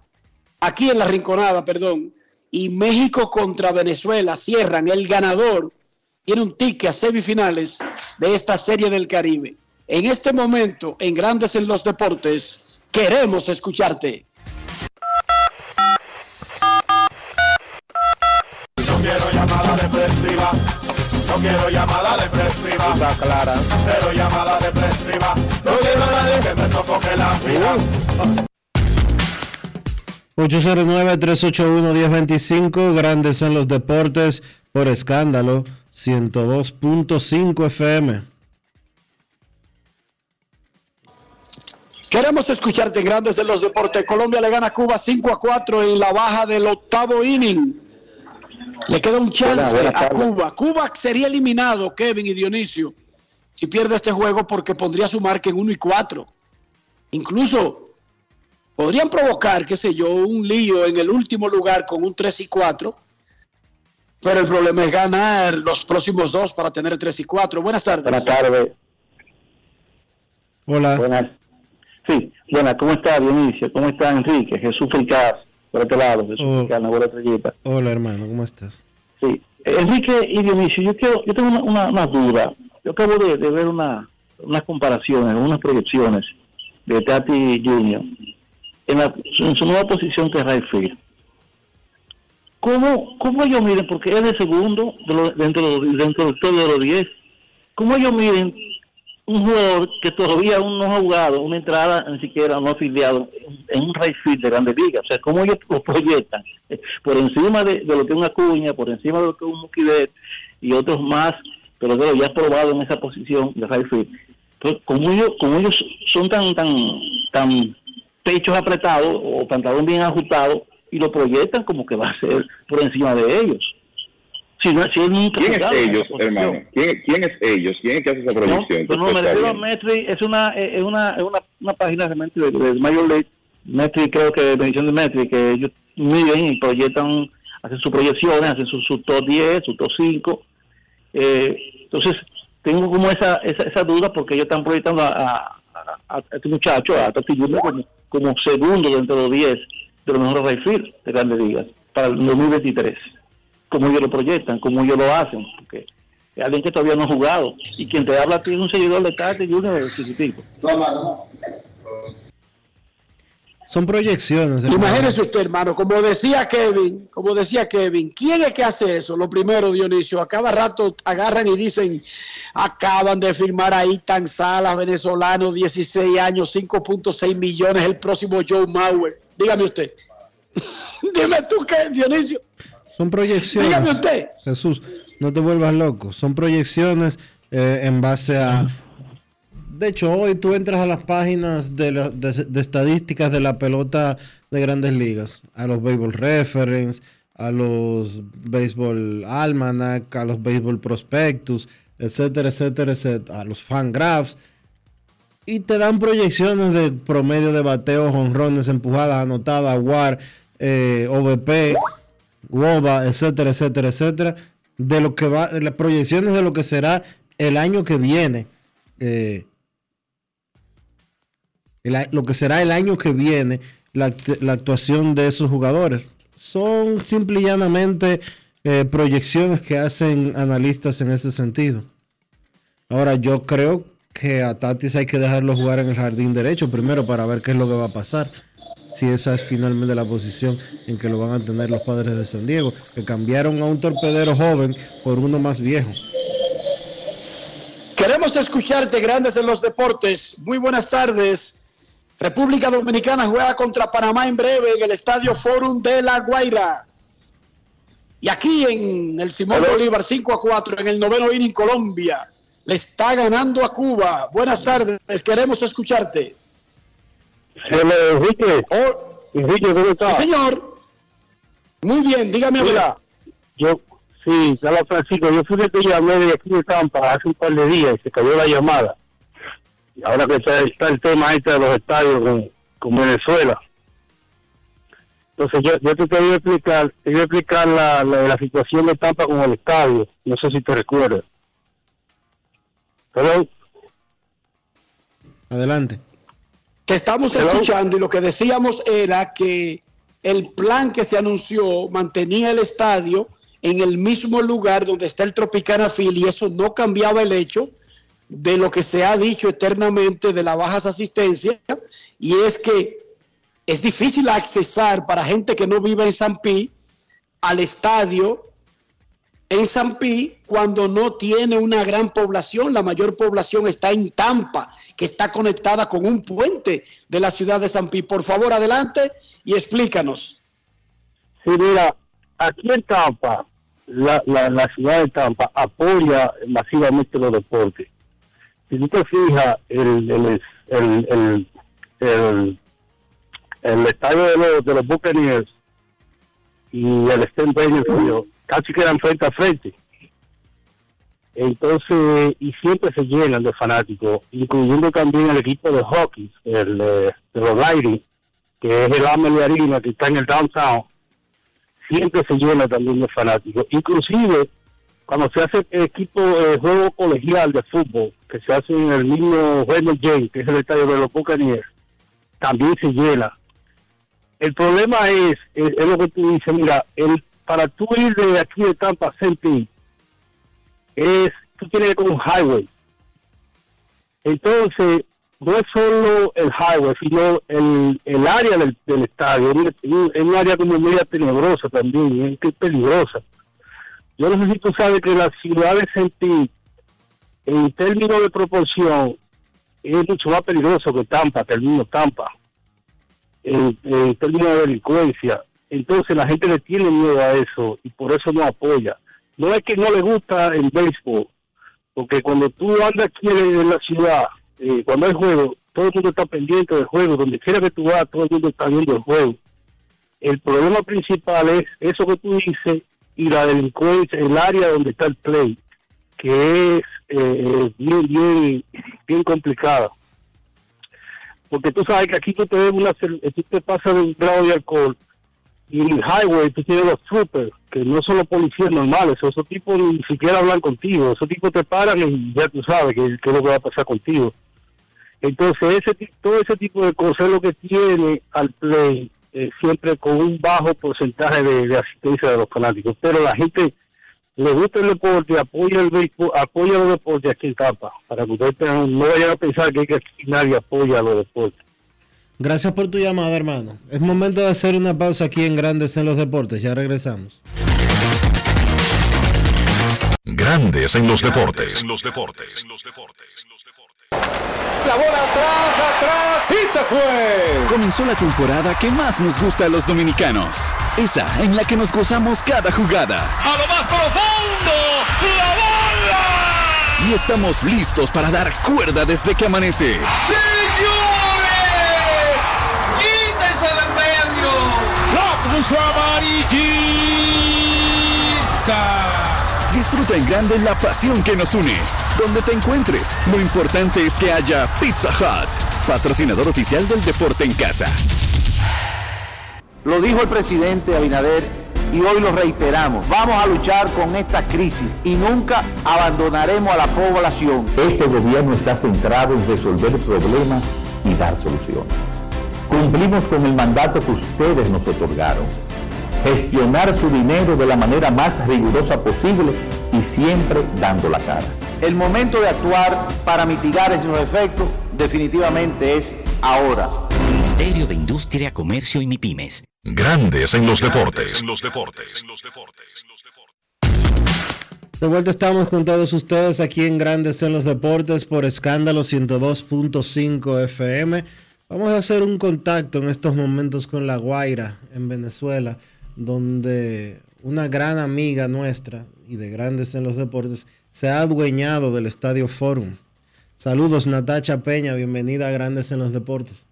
aquí en la Rinconada, perdón, y México contra Venezuela cierran. El ganador tiene un ticket a semifinales de esta serie del Caribe. En este momento, en Grandes en los Deportes, queremos escucharte. No quiero llamada depresiva. No quiero llamada depresiva. Está clara. Cero llamada depresiva. No quiero a nadie que me sofoque la vida. 809-381-1025, Grandes en los Deportes, por escándalo, 102.5 FM. Queremos escucharte en Grandes en los Deportes. Colombia le gana a Cuba 5 a 4 en la baja del octavo inning. Le queda un chance Buenas, buenas a. Cuba. Cuba sería eliminado, Kevin y Dionisio, si pierde este juego porque pondría su marca en 1 y 4. Incluso podrían provocar, qué sé yo, un lío en el último lugar con un 3 y 4. Pero el problema es ganar los próximos dos para tener 3 y 4. Buenas tardes. Buenas tardes. Hola. Buenas. Sí, buenas, ¿cómo está Dionisio? ¿Cómo está Enrique? Jesús Fricaz, por este lado, Jesús Oh. Fricaz, la. Hola hermano, ¿cómo estás? Sí, Enrique y Dionisio, yo quiero, yo tengo una, una, una duda. Yo acabo de, de ver una, unas comparaciones, unas proyecciones de Tati Junior en, la, en su nueva posición que es right field. ¿Cómo, ¿Cómo ellos miren? Porque es de segundo de lo- dentro, dentro de los 10. ¿Cómo ellos miren un jugador que todavía aún no ha jugado una entrada ni siquiera no afiliado en- un right de Grandes Ligas? O sea, ¿cómo ellos lo proyectan? Por encima de, lo que es una cuña, por encima de lo que es un Mukidet y otros más, pero que ya probado en esa posición de right field. Entonces, como ellos, como ellos son tan, tan, tan pechos apretados o pantalón bien ajustado y lo proyectan como que va a ser por encima de ellos. Si, no, si ¿Quién es ellos, hermano? ¿Quién, quién es ellos? ¿Quién es que hace esa No, proyección? pero no, me refiero a Metri, es una, es una, es una, una página realmente de, de Major League, Metri creo que de medición de Metri, que ellos miden y proyectan, hacen sus proyecciones, hacen su, su top 10, su top 5. Eh, entonces, tengo como esa, esa, esa duda porque ellos están proyectando a, a, a- a este muchacho, a Tati como, como segundo dentro de los 10 de los mejores right field de grandes ligas para el 2023. Como ellos lo proyectan, como ellos lo hacen, porque es alguien que todavía no ha jugado. Y quien te habla a ti es un seguidor de Tati Junior de chiquitico. Son proyecciones. hermano. Imagínese usted, hermano, como decía Kevin, como decía Kevin, ¿quién es que hace eso? Lo primero, Dionisio, a cada rato agarran y dicen, acaban de firmar ahí Tan Salas, venezolano, 16 años, 5.6 millones, el próximo Joe Mauer. Dígame usted. Dime tú qué, Dionisio. Son proyecciones. Dígame usted. Jesús, no te vuelvas loco. Son proyecciones eh, en base a... De hecho, hoy tú entras a las páginas de, la- de- de estadísticas de la pelota de grandes ligas, a los Baseball Reference, a los Baseball Almanac, a los Baseball Prospectus, etcétera, etcétera, etcétera, a los Fangraphs. y te dan proyecciones de promedio de bateos, honrones, empujadas, anotadas, WAR, eh, OVP, WOBA, etcétera, etcétera, etcétera, de lo que va, las proyecciones de lo que será el año que viene. Eh, lo que será el año que viene la, actuación de esos jugadores. Son simple y llanamente eh, proyecciones que hacen analistas en ese sentido. Ahora, yo creo que a Tatis hay que dejarlo jugar en el jardín derecho primero para ver qué es lo que va a pasar. Si esa es finalmente la posición en que lo van a tener los padres de San Diego, que cambiaron a un torpedero joven por uno más viejo. Queremos escucharte, grandes en los deportes. Muy buenas tardes. República Dominicana juega contra Panamá en breve en el Estadio Forum de La Guaira. Y aquí en el Simón Bolívar 5 a 4 en el noveno inning Colombia le está ganando a Cuba. Buenas tardes, queremos escucharte. Enrique. Oh, Enrique, ¿cómo estás? Sí, señor. Muy bien, dígame. Mira, yo, sí, Carlos Francisco, yo fui que te llamé de aquí de Tampa hace un par de días y se cayó la llamada. Y ahora que está, el tema este de los estadios con, con Venezuela. Entonces yo, yo te quería explicar, te voy a explicar la, la, la situación de Tampa con el estadio. No sé si te recuerdas. Adelante. Te estamos escuchando y lo que decíamos era que el plan que se anunció mantenía el estadio en el mismo lugar donde está el Tropicana Phil y eso no cambiaba el hecho de lo que se ha dicho eternamente de las bajas asistencias y es que es difícil accesar para gente que no vive en San Pi al estadio en San Pi cuando no tiene una gran población. La mayor población está en Tampa, que está conectada con un puente de la ciudad de San Pi. Por favor, adelante y explícanos. Sí, mira, aquí en Tampa, la, la, ciudad de Tampa apoya masivamente los deportes. Si tú te fijas, el, el, el, el, el estadio de los, de los Buccaneers y el Sten casi quedan frente a frente. Entonces, y siempre se llenan de fanáticos, incluyendo también el equipo de hockey, el de los Lightning, que es el Amelie Arena, que está en el downtown, siempre se llena también de fanáticos. Inclusive, cuando se hace equipo de juego colegial de fútbol, que se hace en el mismo Raymond James, que es el estadio de los Buccaneers, también se llena. El problema es, es, es, lo que tú dices, mira, el para tú ir de aquí de Tampa Senti, es, tú tienes que ir un highway. Entonces, no es solo el highway, sino el, el área del, del estadio. Es un área como media tenebrosa también, es peligrosa. Yo no sé si tú sabes que la ciudad de Senti, en términos de proporción, es mucho más peligroso que Tampa, que el mismo Tampa. En términos de delincuencia, entonces la gente le tiene miedo a eso y por eso no apoya. No es que no le gusta el béisbol, porque cuando tú andas aquí en la ciudad, eh, cuando hay juego, todo el mundo está pendiente del juego, donde quiera que tú vas, todo el mundo está viendo el juego. El problema principal es eso que tú dices y la delincuencia, el área donde está el play, que es eh, bien, bien, bien complicada. Porque tú sabes que aquí tú te, una, tú te pasas de un grado de alcohol y en el highway tú tienes los troopers, que no son los policías normales, esos tipos ni siquiera hablan contigo, esos tipos te paran y ya tú sabes qué es lo que va a pasar contigo. Entonces, ese todo ese tipo de cosas que tiene al play, eh, siempre con un bajo porcentaje de, asistencia de los fanáticos. Pero la gente le gusta el deporte, apoya el béisbol, apoya los deportes aquí en Tampa, para que ustedes no vayan a pensar que, que nadie apoya los deportes. Gracias por tu llamada, hermano. Es momento de hacer una pausa aquí en Grandes en los Deportes. Ya regresamos. Grandes en los deportes. En los deportes. La bola atrás, atrás y se fue. Comenzó la temporada que más nos gusta a los dominicanos. Esa en la que nos gozamos cada jugada. A lo más profundo, la bola. Y estamos listos para dar cuerda desde que amanece. ¡Señor! Disfruta en grande la pasión que nos une. donde te encuentres. Lo importante es que haya Pizza Hut, patrocinador oficial del deporte en casa. Lo dijo el presidente Abinader y hoy lo reiteramos. Vamos a luchar con esta crisis y nunca abandonaremos a la población. Este gobierno está centrado en resolver problemas y dar soluciones. Cumplimos con el mandato que ustedes nos otorgaron. Gestionar su dinero de la manera más rigurosa posible y siempre dando la cara. El momento de actuar para mitigar esos efectos definitivamente es ahora. Ministerio de Industria, Comercio y MIPIMES. Grandes en los deportes. En los deportes. De vuelta estamos con todos ustedes aquí en Grandes en los Deportes por escándalo 102.5 FM. Vamos a hacer un contacto en estos momentos con La Guaira en Venezuela, donde una gran amiga nuestra y de Grandes en los Deportes se ha adueñado del Estadio Forum. Saludos Natacha Peña, bienvenida a Grandes en los Deportes.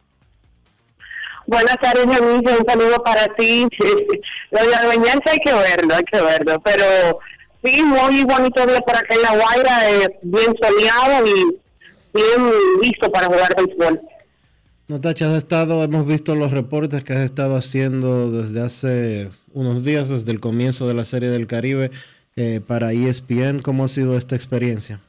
Buenas tardes, amigo. Un saludo para ti. Lo de adueñarse hay que verlo, hay que verlo. Pero sí, muy bonito día por acá en La Guaira, eh, bien soleado y bien listo para jugar béisbol. Natacha, has estado, hemos visto los reportes que has estado haciendo desde hace unos días, desde el comienzo de la Serie del Caribe eh, para ESPN. ¿Cómo ha sido esta experiencia?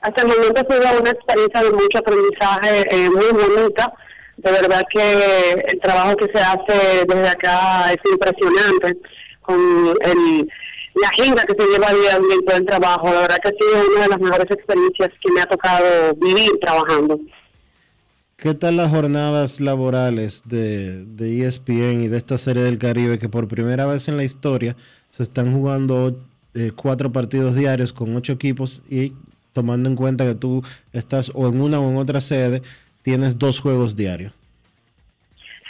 Hasta el momento ha sido una experiencia de mucho aprendizaje, eh, muy bonita. De verdad que el trabajo que se hace desde acá es impresionante, con el, la agenda que se lleva día a día en todo el trabajo. La verdad que ha sido una de las mejores experiencias que me ha tocado vivir trabajando. ¿Qué tal las jornadas laborales de, de ESPN y de esta serie del Caribe que por primera vez en la historia se están jugando eh, cuatro partidos diarios con ocho equipos y tomando en cuenta que tú estás o en una o en otra sede, tienes dos juegos diarios?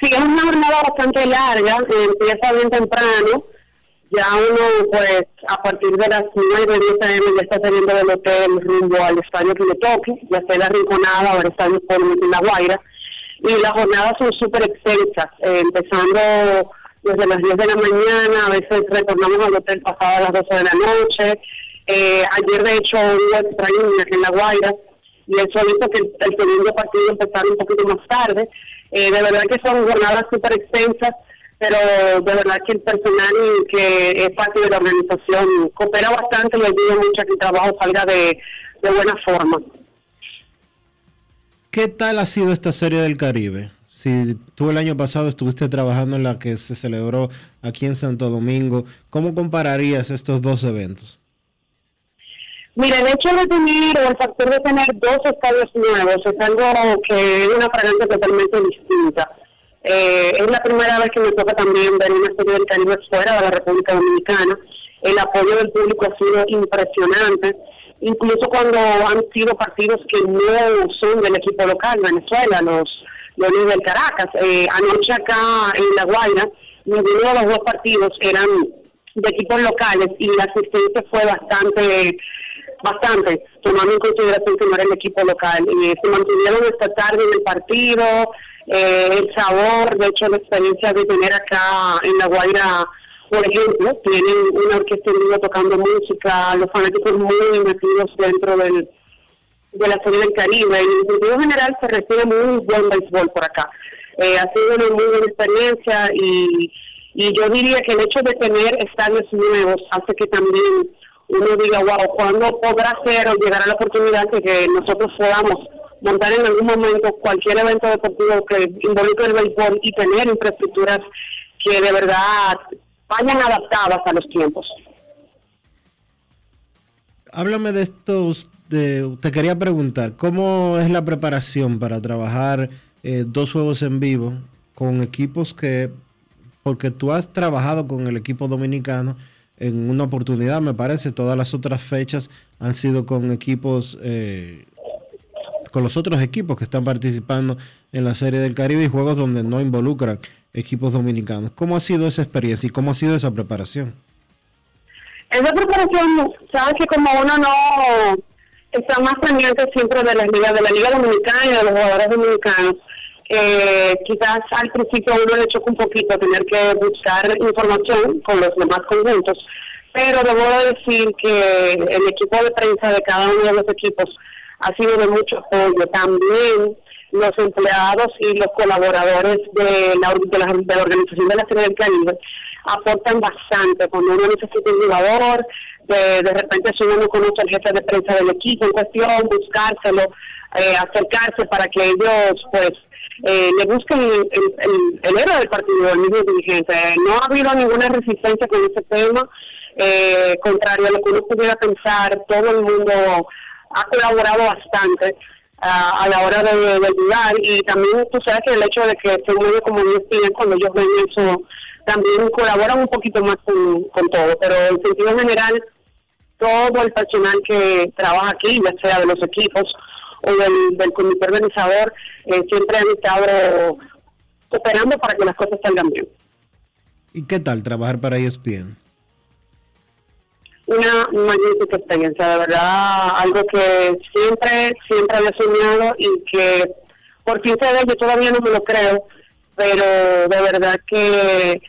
Sí, es una jornada bastante larga, eh, empieza bien temprano, ya uno pues a partir de las 9 de ya está saliendo del hotel rumbo al estadio que le toque, ya sea la Rinconada estadio por en La Guaira, y las jornadas son súper extensas, eh, empezando desde las 10 de la mañana, a veces retornamos al hotel pasado a las 12 de la noche, eh, ayer de hecho hubo extraño en La Guaira, y eso hizo que el, segundo partido empezara un poquito más tarde, eh, de verdad que son jornadas súper extensas, pero de verdad que el personal que es parte de la organización coopera bastante y ayuda mucho a que el trabajo salga de, buena forma. ¿Qué tal ha sido esta serie del Caribe? Si tú el año pasado estuviste trabajando en la que se celebró aquí en Santo Domingo, ¿cómo compararías estos dos eventos? Mira, el hecho de tener, o el factor de tener dos estadios nuevos es algo que es una fragancia totalmente distinta. Eh, es la primera vez que me toca también ver una serie del Caribe fuera de la República Dominicana. El apoyo del público ha sido impresionante, incluso cuando han sido partidos que no son del equipo local, Venezuela, los Leones del Caracas. Eh, anoche acá en La Guaira, ninguno de los dos partidos eran de equipos locales y la asistencia fue bastante bastante, tomando en consideración que no era el equipo local. Y se mantuvieron esta tarde en el partido, eh, el sabor, de hecho la experiencia de tener acá en La Guaira, por ejemplo, tienen una orquesta en tocando música, los fanáticos muy metidos dentro del de la serie del Caribe. Y en general se recibe muy buen béisbol por acá. Eh, ha sido una muy buena experiencia y, y yo diría que el hecho de tener estadios nuevos hace que también uno diga, wow, ¿cuándo podrá ser o llegará la oportunidad de que nosotros podamos montar en algún momento cualquier evento deportivo que involucre el béisbol y tener infraestructuras que de verdad vayan adaptadas a los tiempos. Háblame de estos, de, te quería preguntar, ¿cómo es la preparación para trabajar eh, dos juegos en vivo con equipos que, porque tú has trabajado con el equipo dominicano, en una oportunidad, me parece. Todas las otras fechas han sido con equipos, eh, con los otros equipos que están participando en la Serie del Caribe y juegos donde no involucran equipos dominicanos. ¿Cómo ha sido esa experiencia y cómo ha sido esa preparación? Esa preparación, sabes que como uno no está más pendiente siempre de la liga, de la liga dominicana y de los jugadores dominicanos, eh, quizás al principio uno le choca un poquito tener que buscar información con los demás conjuntos, pero debo decir que el equipo de prensa de cada uno de los equipos ha sido de mucho apoyo. También los empleados y los colaboradores de la, de la, Organización de la Serie del Caribe aportan bastante. Cuando uno necesita un jugador, de, de repente si uno no conoce al jefe de prensa del equipo en cuestión, buscárselo, eh, acercarse para que ellos pues eh, le busquen el, el, el, héroe del partido, el mismo dirigente. No ha habido ninguna resistencia con ese tema, eh, contrario a lo que uno pudiera pensar, todo el mundo ha colaborado bastante a, a la hora de, de, y también tú sabes que el hecho de que se mueve como ESPN cuando ellos ven eso también colaboran un poquito más con, todo, pero en sentido general todo el personal que trabaja aquí, ya sea de los equipos o del, del comité organizador, eh, siempre han estado operando para que las cosas salgan bien. ¿Y qué tal trabajar para ESPN? Una magnífica experiencia, de verdad, algo que siempre, siempre había soñado y que por fin se ve, yo todavía no me lo creo, pero de verdad que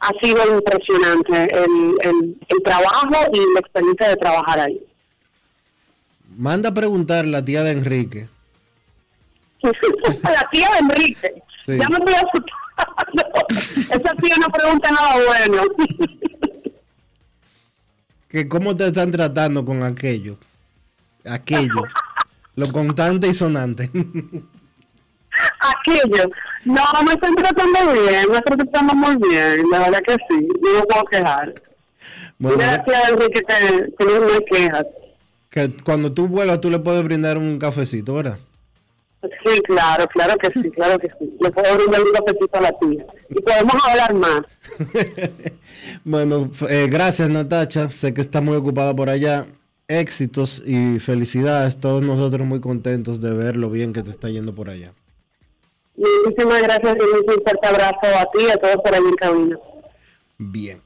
ha sido impresionante el, el, el trabajo y la experiencia de trabajar ahí. Manda a preguntar la tía de Enrique. la tía de Enrique. Sí. Ya me estoy asustando. Esa tía no pregunta nada bueno. que ¿Cómo te están tratando con aquello? Aquello. Lo contante y sonante. aquello. No, me están tratando bien, me están tratando muy bien, la verdad que sí, yo no puedo quejar. Bueno, Gracias, Enrique, que, que no me quejas. Que cuando tú vuelas tú le puedes brindar un cafecito, ¿verdad? Sí, claro, claro que sí, claro que sí. Le puedo brindar un cafecito a la tía. Y podemos hablar más. bueno, eh, gracias Natacha, sé que está muy ocupada por allá. Éxitos y felicidades, todos nosotros muy contentos de ver lo bien que te está yendo por allá. Muchísimas gracias y un fuerte abrazo a ti y a todos por ahí en camino. Bien.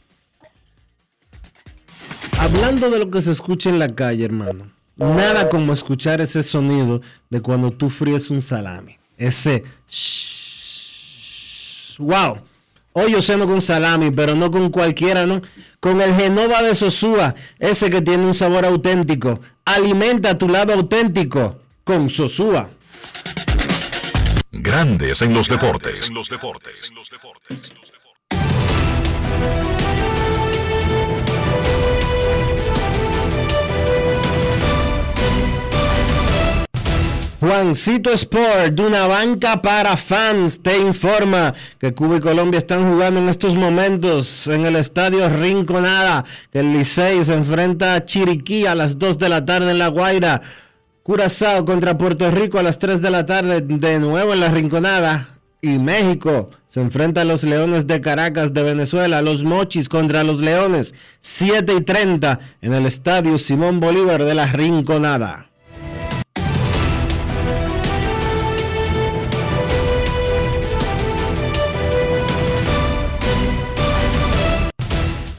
Hablando de lo que se escucha en la calle, hermano. Nada como escuchar ese sonido de cuando tú fríes un salami. Ese wow. Hoy yo ceno con salami, pero no con cualquiera, ¿no? Con el Genova de Sosúa, ese que tiene un sabor auténtico. Alimenta tu lado auténtico con Sosúa. Grandes en los deportes. En los deportes. Juancito Sport, de una banca para fans, te informa que Cuba y Colombia están jugando en estos momentos en el estadio Rinconada, que el Licey se enfrenta a Chiriquí a las 2 de la tarde en La Guaira. Curazao contra Puerto Rico a las 3 de la tarde, de nuevo en La Rinconada. Y México se enfrenta a los Leones de Caracas de Venezuela, los Mochis contra los Leones, 7 y 30 en el estadio Simón Bolívar de La Rinconada.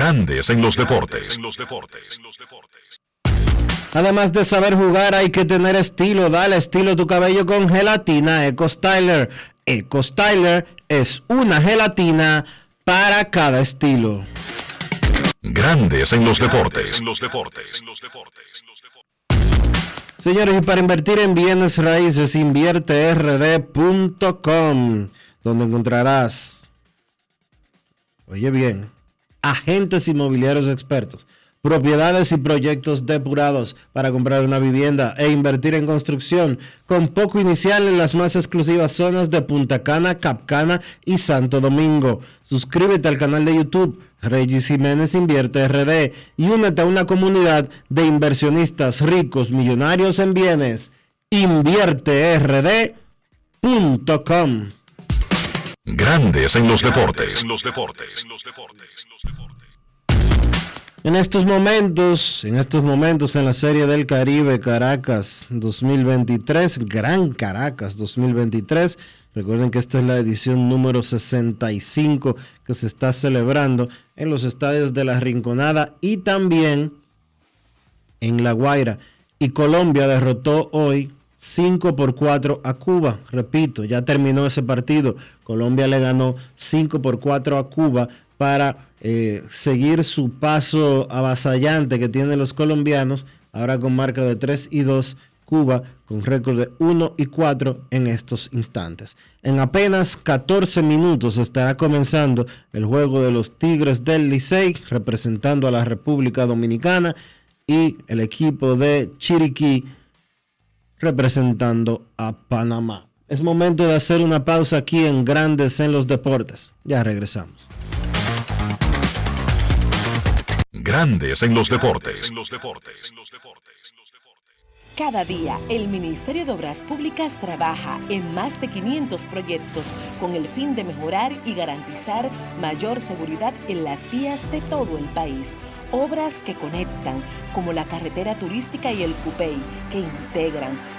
Grandes en los deportes. Además de saber jugar, hay que tener estilo. Dale estilo a tu cabello con gelatina Eco Styler. Eco Styler es una gelatina para cada estilo. Grandes en los deportes. Señores, y para invertir en bienes raíces, invierterd.com, donde encontrarás, oye bien, agentes inmobiliarios expertos, propiedades y proyectos depurados para comprar una vivienda e invertir en construcción, con poco inicial en las más exclusivas zonas de Punta Cana, Capcana y Santo Domingo. Suscríbete al canal de YouTube Regis Jiménez Invierte RD y únete a una comunidad de inversionistas ricos, millonarios en bienes. InvierteRD.com Grandes en los deportes. En estos momentos, en estos momentos en la Serie del Caribe Caracas 2023, Gran Caracas 2023, recuerden que esta es la edición número 65 que se está celebrando en los estadios de la Rinconada y también en La Guaira. Y Colombia derrotó hoy 5 por 4 a Cuba. Repito, ya terminó ese partido. Colombia le ganó 5 por 4 a Cuba para eh, seguir su paso avasallante que tienen los colombianos, ahora con marca de 3 y 2, Cuba con récord de 1 y 4 en estos instantes. En apenas 14 minutos estará comenzando el juego de los Tigres del Licey, representando a la República Dominicana, y el equipo de Chiriquí, representando a Panamá. Es momento de hacer una pausa aquí en Grandes en los Deportes. Ya regresamos. Grandes en los deportes. Cada día, el Ministerio de Obras Públicas trabaja en más de 500 proyectos con el fin de mejorar y garantizar mayor seguridad en las vías de todo el país. Obras que conectan, como la carretera turística y el Cupey, que integran,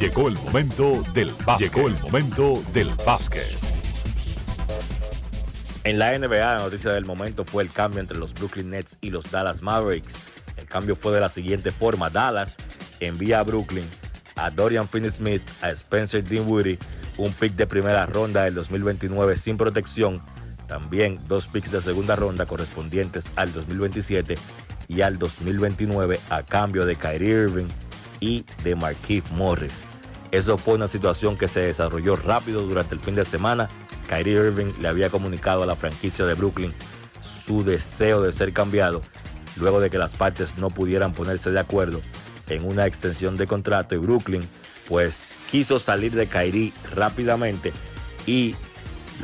Llegó el momento del básquet. Llegó el momento del básquet. En la NBA, la noticia del momento fue el cambio entre los Brooklyn Nets y los Dallas Mavericks. El cambio fue de la siguiente forma. Dallas envía a Brooklyn a Dorian Finney-Smith, a Spencer Dinwiddie, un pick de primera ronda del 2029 sin protección. También dos picks de segunda ronda correspondientes al 2027 y al 2029 a cambio de Kyrie Irving y de Marquise Morris. Eso fue una situación que se desarrolló rápido durante el fin de semana. Kyrie Irving le había comunicado a la franquicia de Brooklyn su deseo de ser cambiado luego de que las partes no pudieran ponerse de acuerdo en una extensión de contrato y Brooklyn pues quiso salir de Kyrie rápidamente y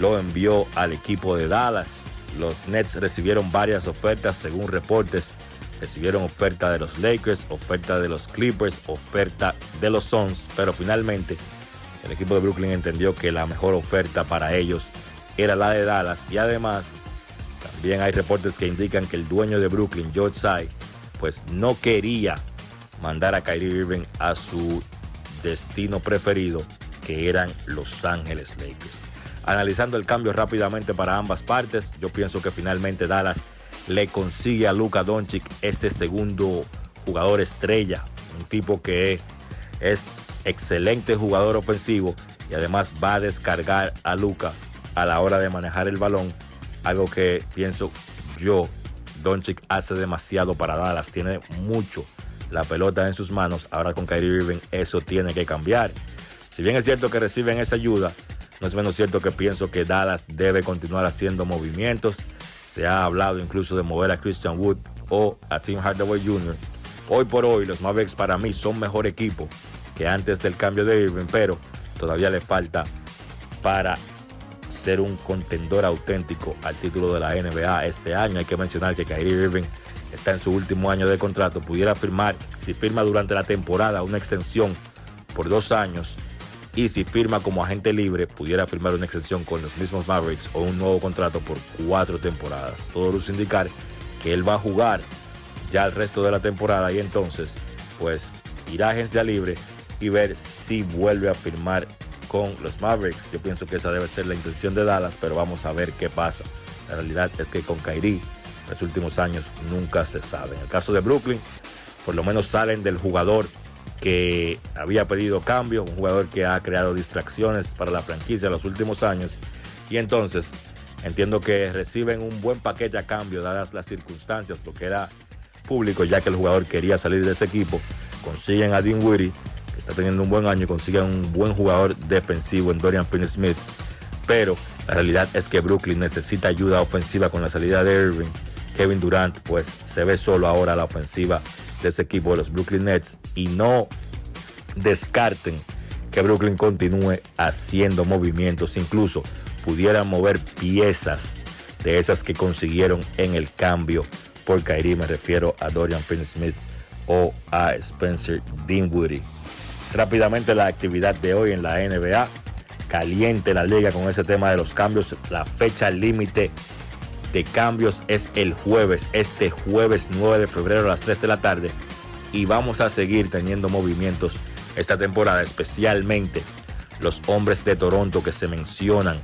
lo envió al equipo de Dallas. Los Nets recibieron varias ofertas según reportes recibieron oferta de los Lakers, oferta de los Clippers, oferta de los Suns, pero finalmente el equipo de Brooklyn entendió que la mejor oferta para ellos era la de Dallas y además también hay reportes que indican que el dueño de Brooklyn, George Tsai, pues no quería mandar a Kyrie Irving a su destino preferido, que eran Los Ángeles Lakers. Analizando el cambio rápidamente para ambas partes, yo pienso que finalmente Dallas le consigue a Luka Doncic ese segundo jugador estrella, un tipo que es excelente jugador ofensivo y además va a descargar a Luka a la hora de manejar el balón, algo que pienso yo Doncic hace demasiado para Dallas, tiene mucho la pelota en sus manos, ahora con Kyrie Irving eso tiene que cambiar. Si bien es cierto que reciben esa ayuda, no es menos cierto que pienso que Dallas debe continuar haciendo movimientos, se ha hablado incluso de mover a Christian Wood o a Tim Hardaway Jr. Hoy por hoy los Mavericks para mí son mejor equipo que antes del cambio de Irving, pero todavía le falta para ser un contendor auténtico al título de la NBA este año. Hay que mencionar que Kyrie Irving está en su último año de contrato. Pudiera firmar, si firma durante la temporada, una extensión por dos años y si firma como agente libre pudiera firmar una extensión con los mismos Mavericks o un nuevo contrato por cuatro temporadas. Todo luce indicar que él va a jugar ya el resto de la temporada y entonces pues irá a agencia libre y ver si vuelve a firmar con los Mavericks. Yo pienso que esa debe ser la intención de Dallas, pero vamos a ver qué pasa. La realidad es que con Kyrie en los últimos años nunca se sabe. En el caso de Brooklyn, por lo menos salen del jugador que había pedido cambio, un jugador que ha creado distracciones para la franquicia en los últimos años. Y entonces entiendo que reciben un buen paquete a cambio, dadas las circunstancias, porque era público, ya que el jugador quería salir de ese equipo. Consiguen a Dean Weary, que está teniendo un buen año, consiguen un buen jugador defensivo en Dorian Finney-Smith. Pero la realidad es que Brooklyn necesita ayuda ofensiva con la salida de Irving. Kevin Durant, pues se ve solo ahora la ofensiva de ese equipo de los Brooklyn Nets y no descarten que Brooklyn continúe haciendo movimientos, incluso pudieran mover piezas de esas que consiguieron en el cambio por Kyrie, me refiero a Dorian Finney-Smith o a Spencer Dinwiddie. Rápidamente la actividad de hoy en la NBA, caliente la liga con ese tema de los cambios, la fecha límite de cambios es el jueves, este jueves 9 de febrero a las 3 de la tarde. Y vamos a seguir teniendo movimientos esta temporada, especialmente los hombres de Toronto que se mencionan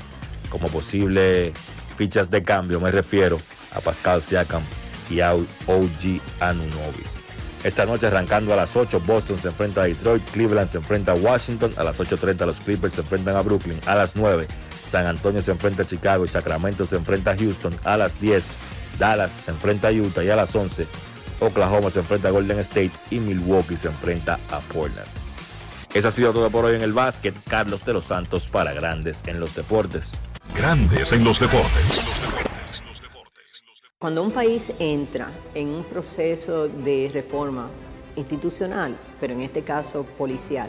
como posibles fichas de cambio. Me refiero a Pascal Siakam y a OG Anunobi. Esta noche arrancando a las 8, Boston se enfrenta a Detroit, Cleveland se enfrenta a Washington, a las 8.30 los Clippers se enfrentan a Brooklyn, a las 9 San Antonio se enfrenta a Chicago y Sacramento se enfrenta a Houston. A las 10, Dallas se enfrenta a Utah y a las 11, Oklahoma se enfrenta a Golden State y Milwaukee se enfrenta a Portland. Eso ha sido todo por hoy en el básquet. Carlos de los Santos para Grandes en los Deportes. Grandes en los Deportes. Cuando un país entra en un proceso de reforma institucional, pero en este caso policial,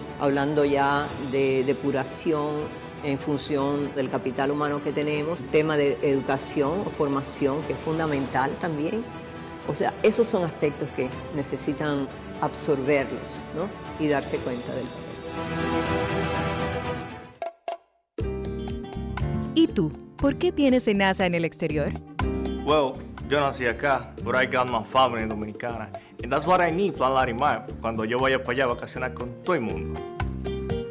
hablando ya de depuración en función del capital humano que tenemos, tema de educación o formación que es fundamental también. O sea, esos son aspectos que necesitan absorberlos ¿no? y darse cuenta del ¿Y tú? ¿Por qué tienes NASA en el exterior? Well, yo nací acá, but I got my family dominicana. And that's what I need, Plan Larimar, cuando yo vaya para allá a vacacionar con todo el mundo.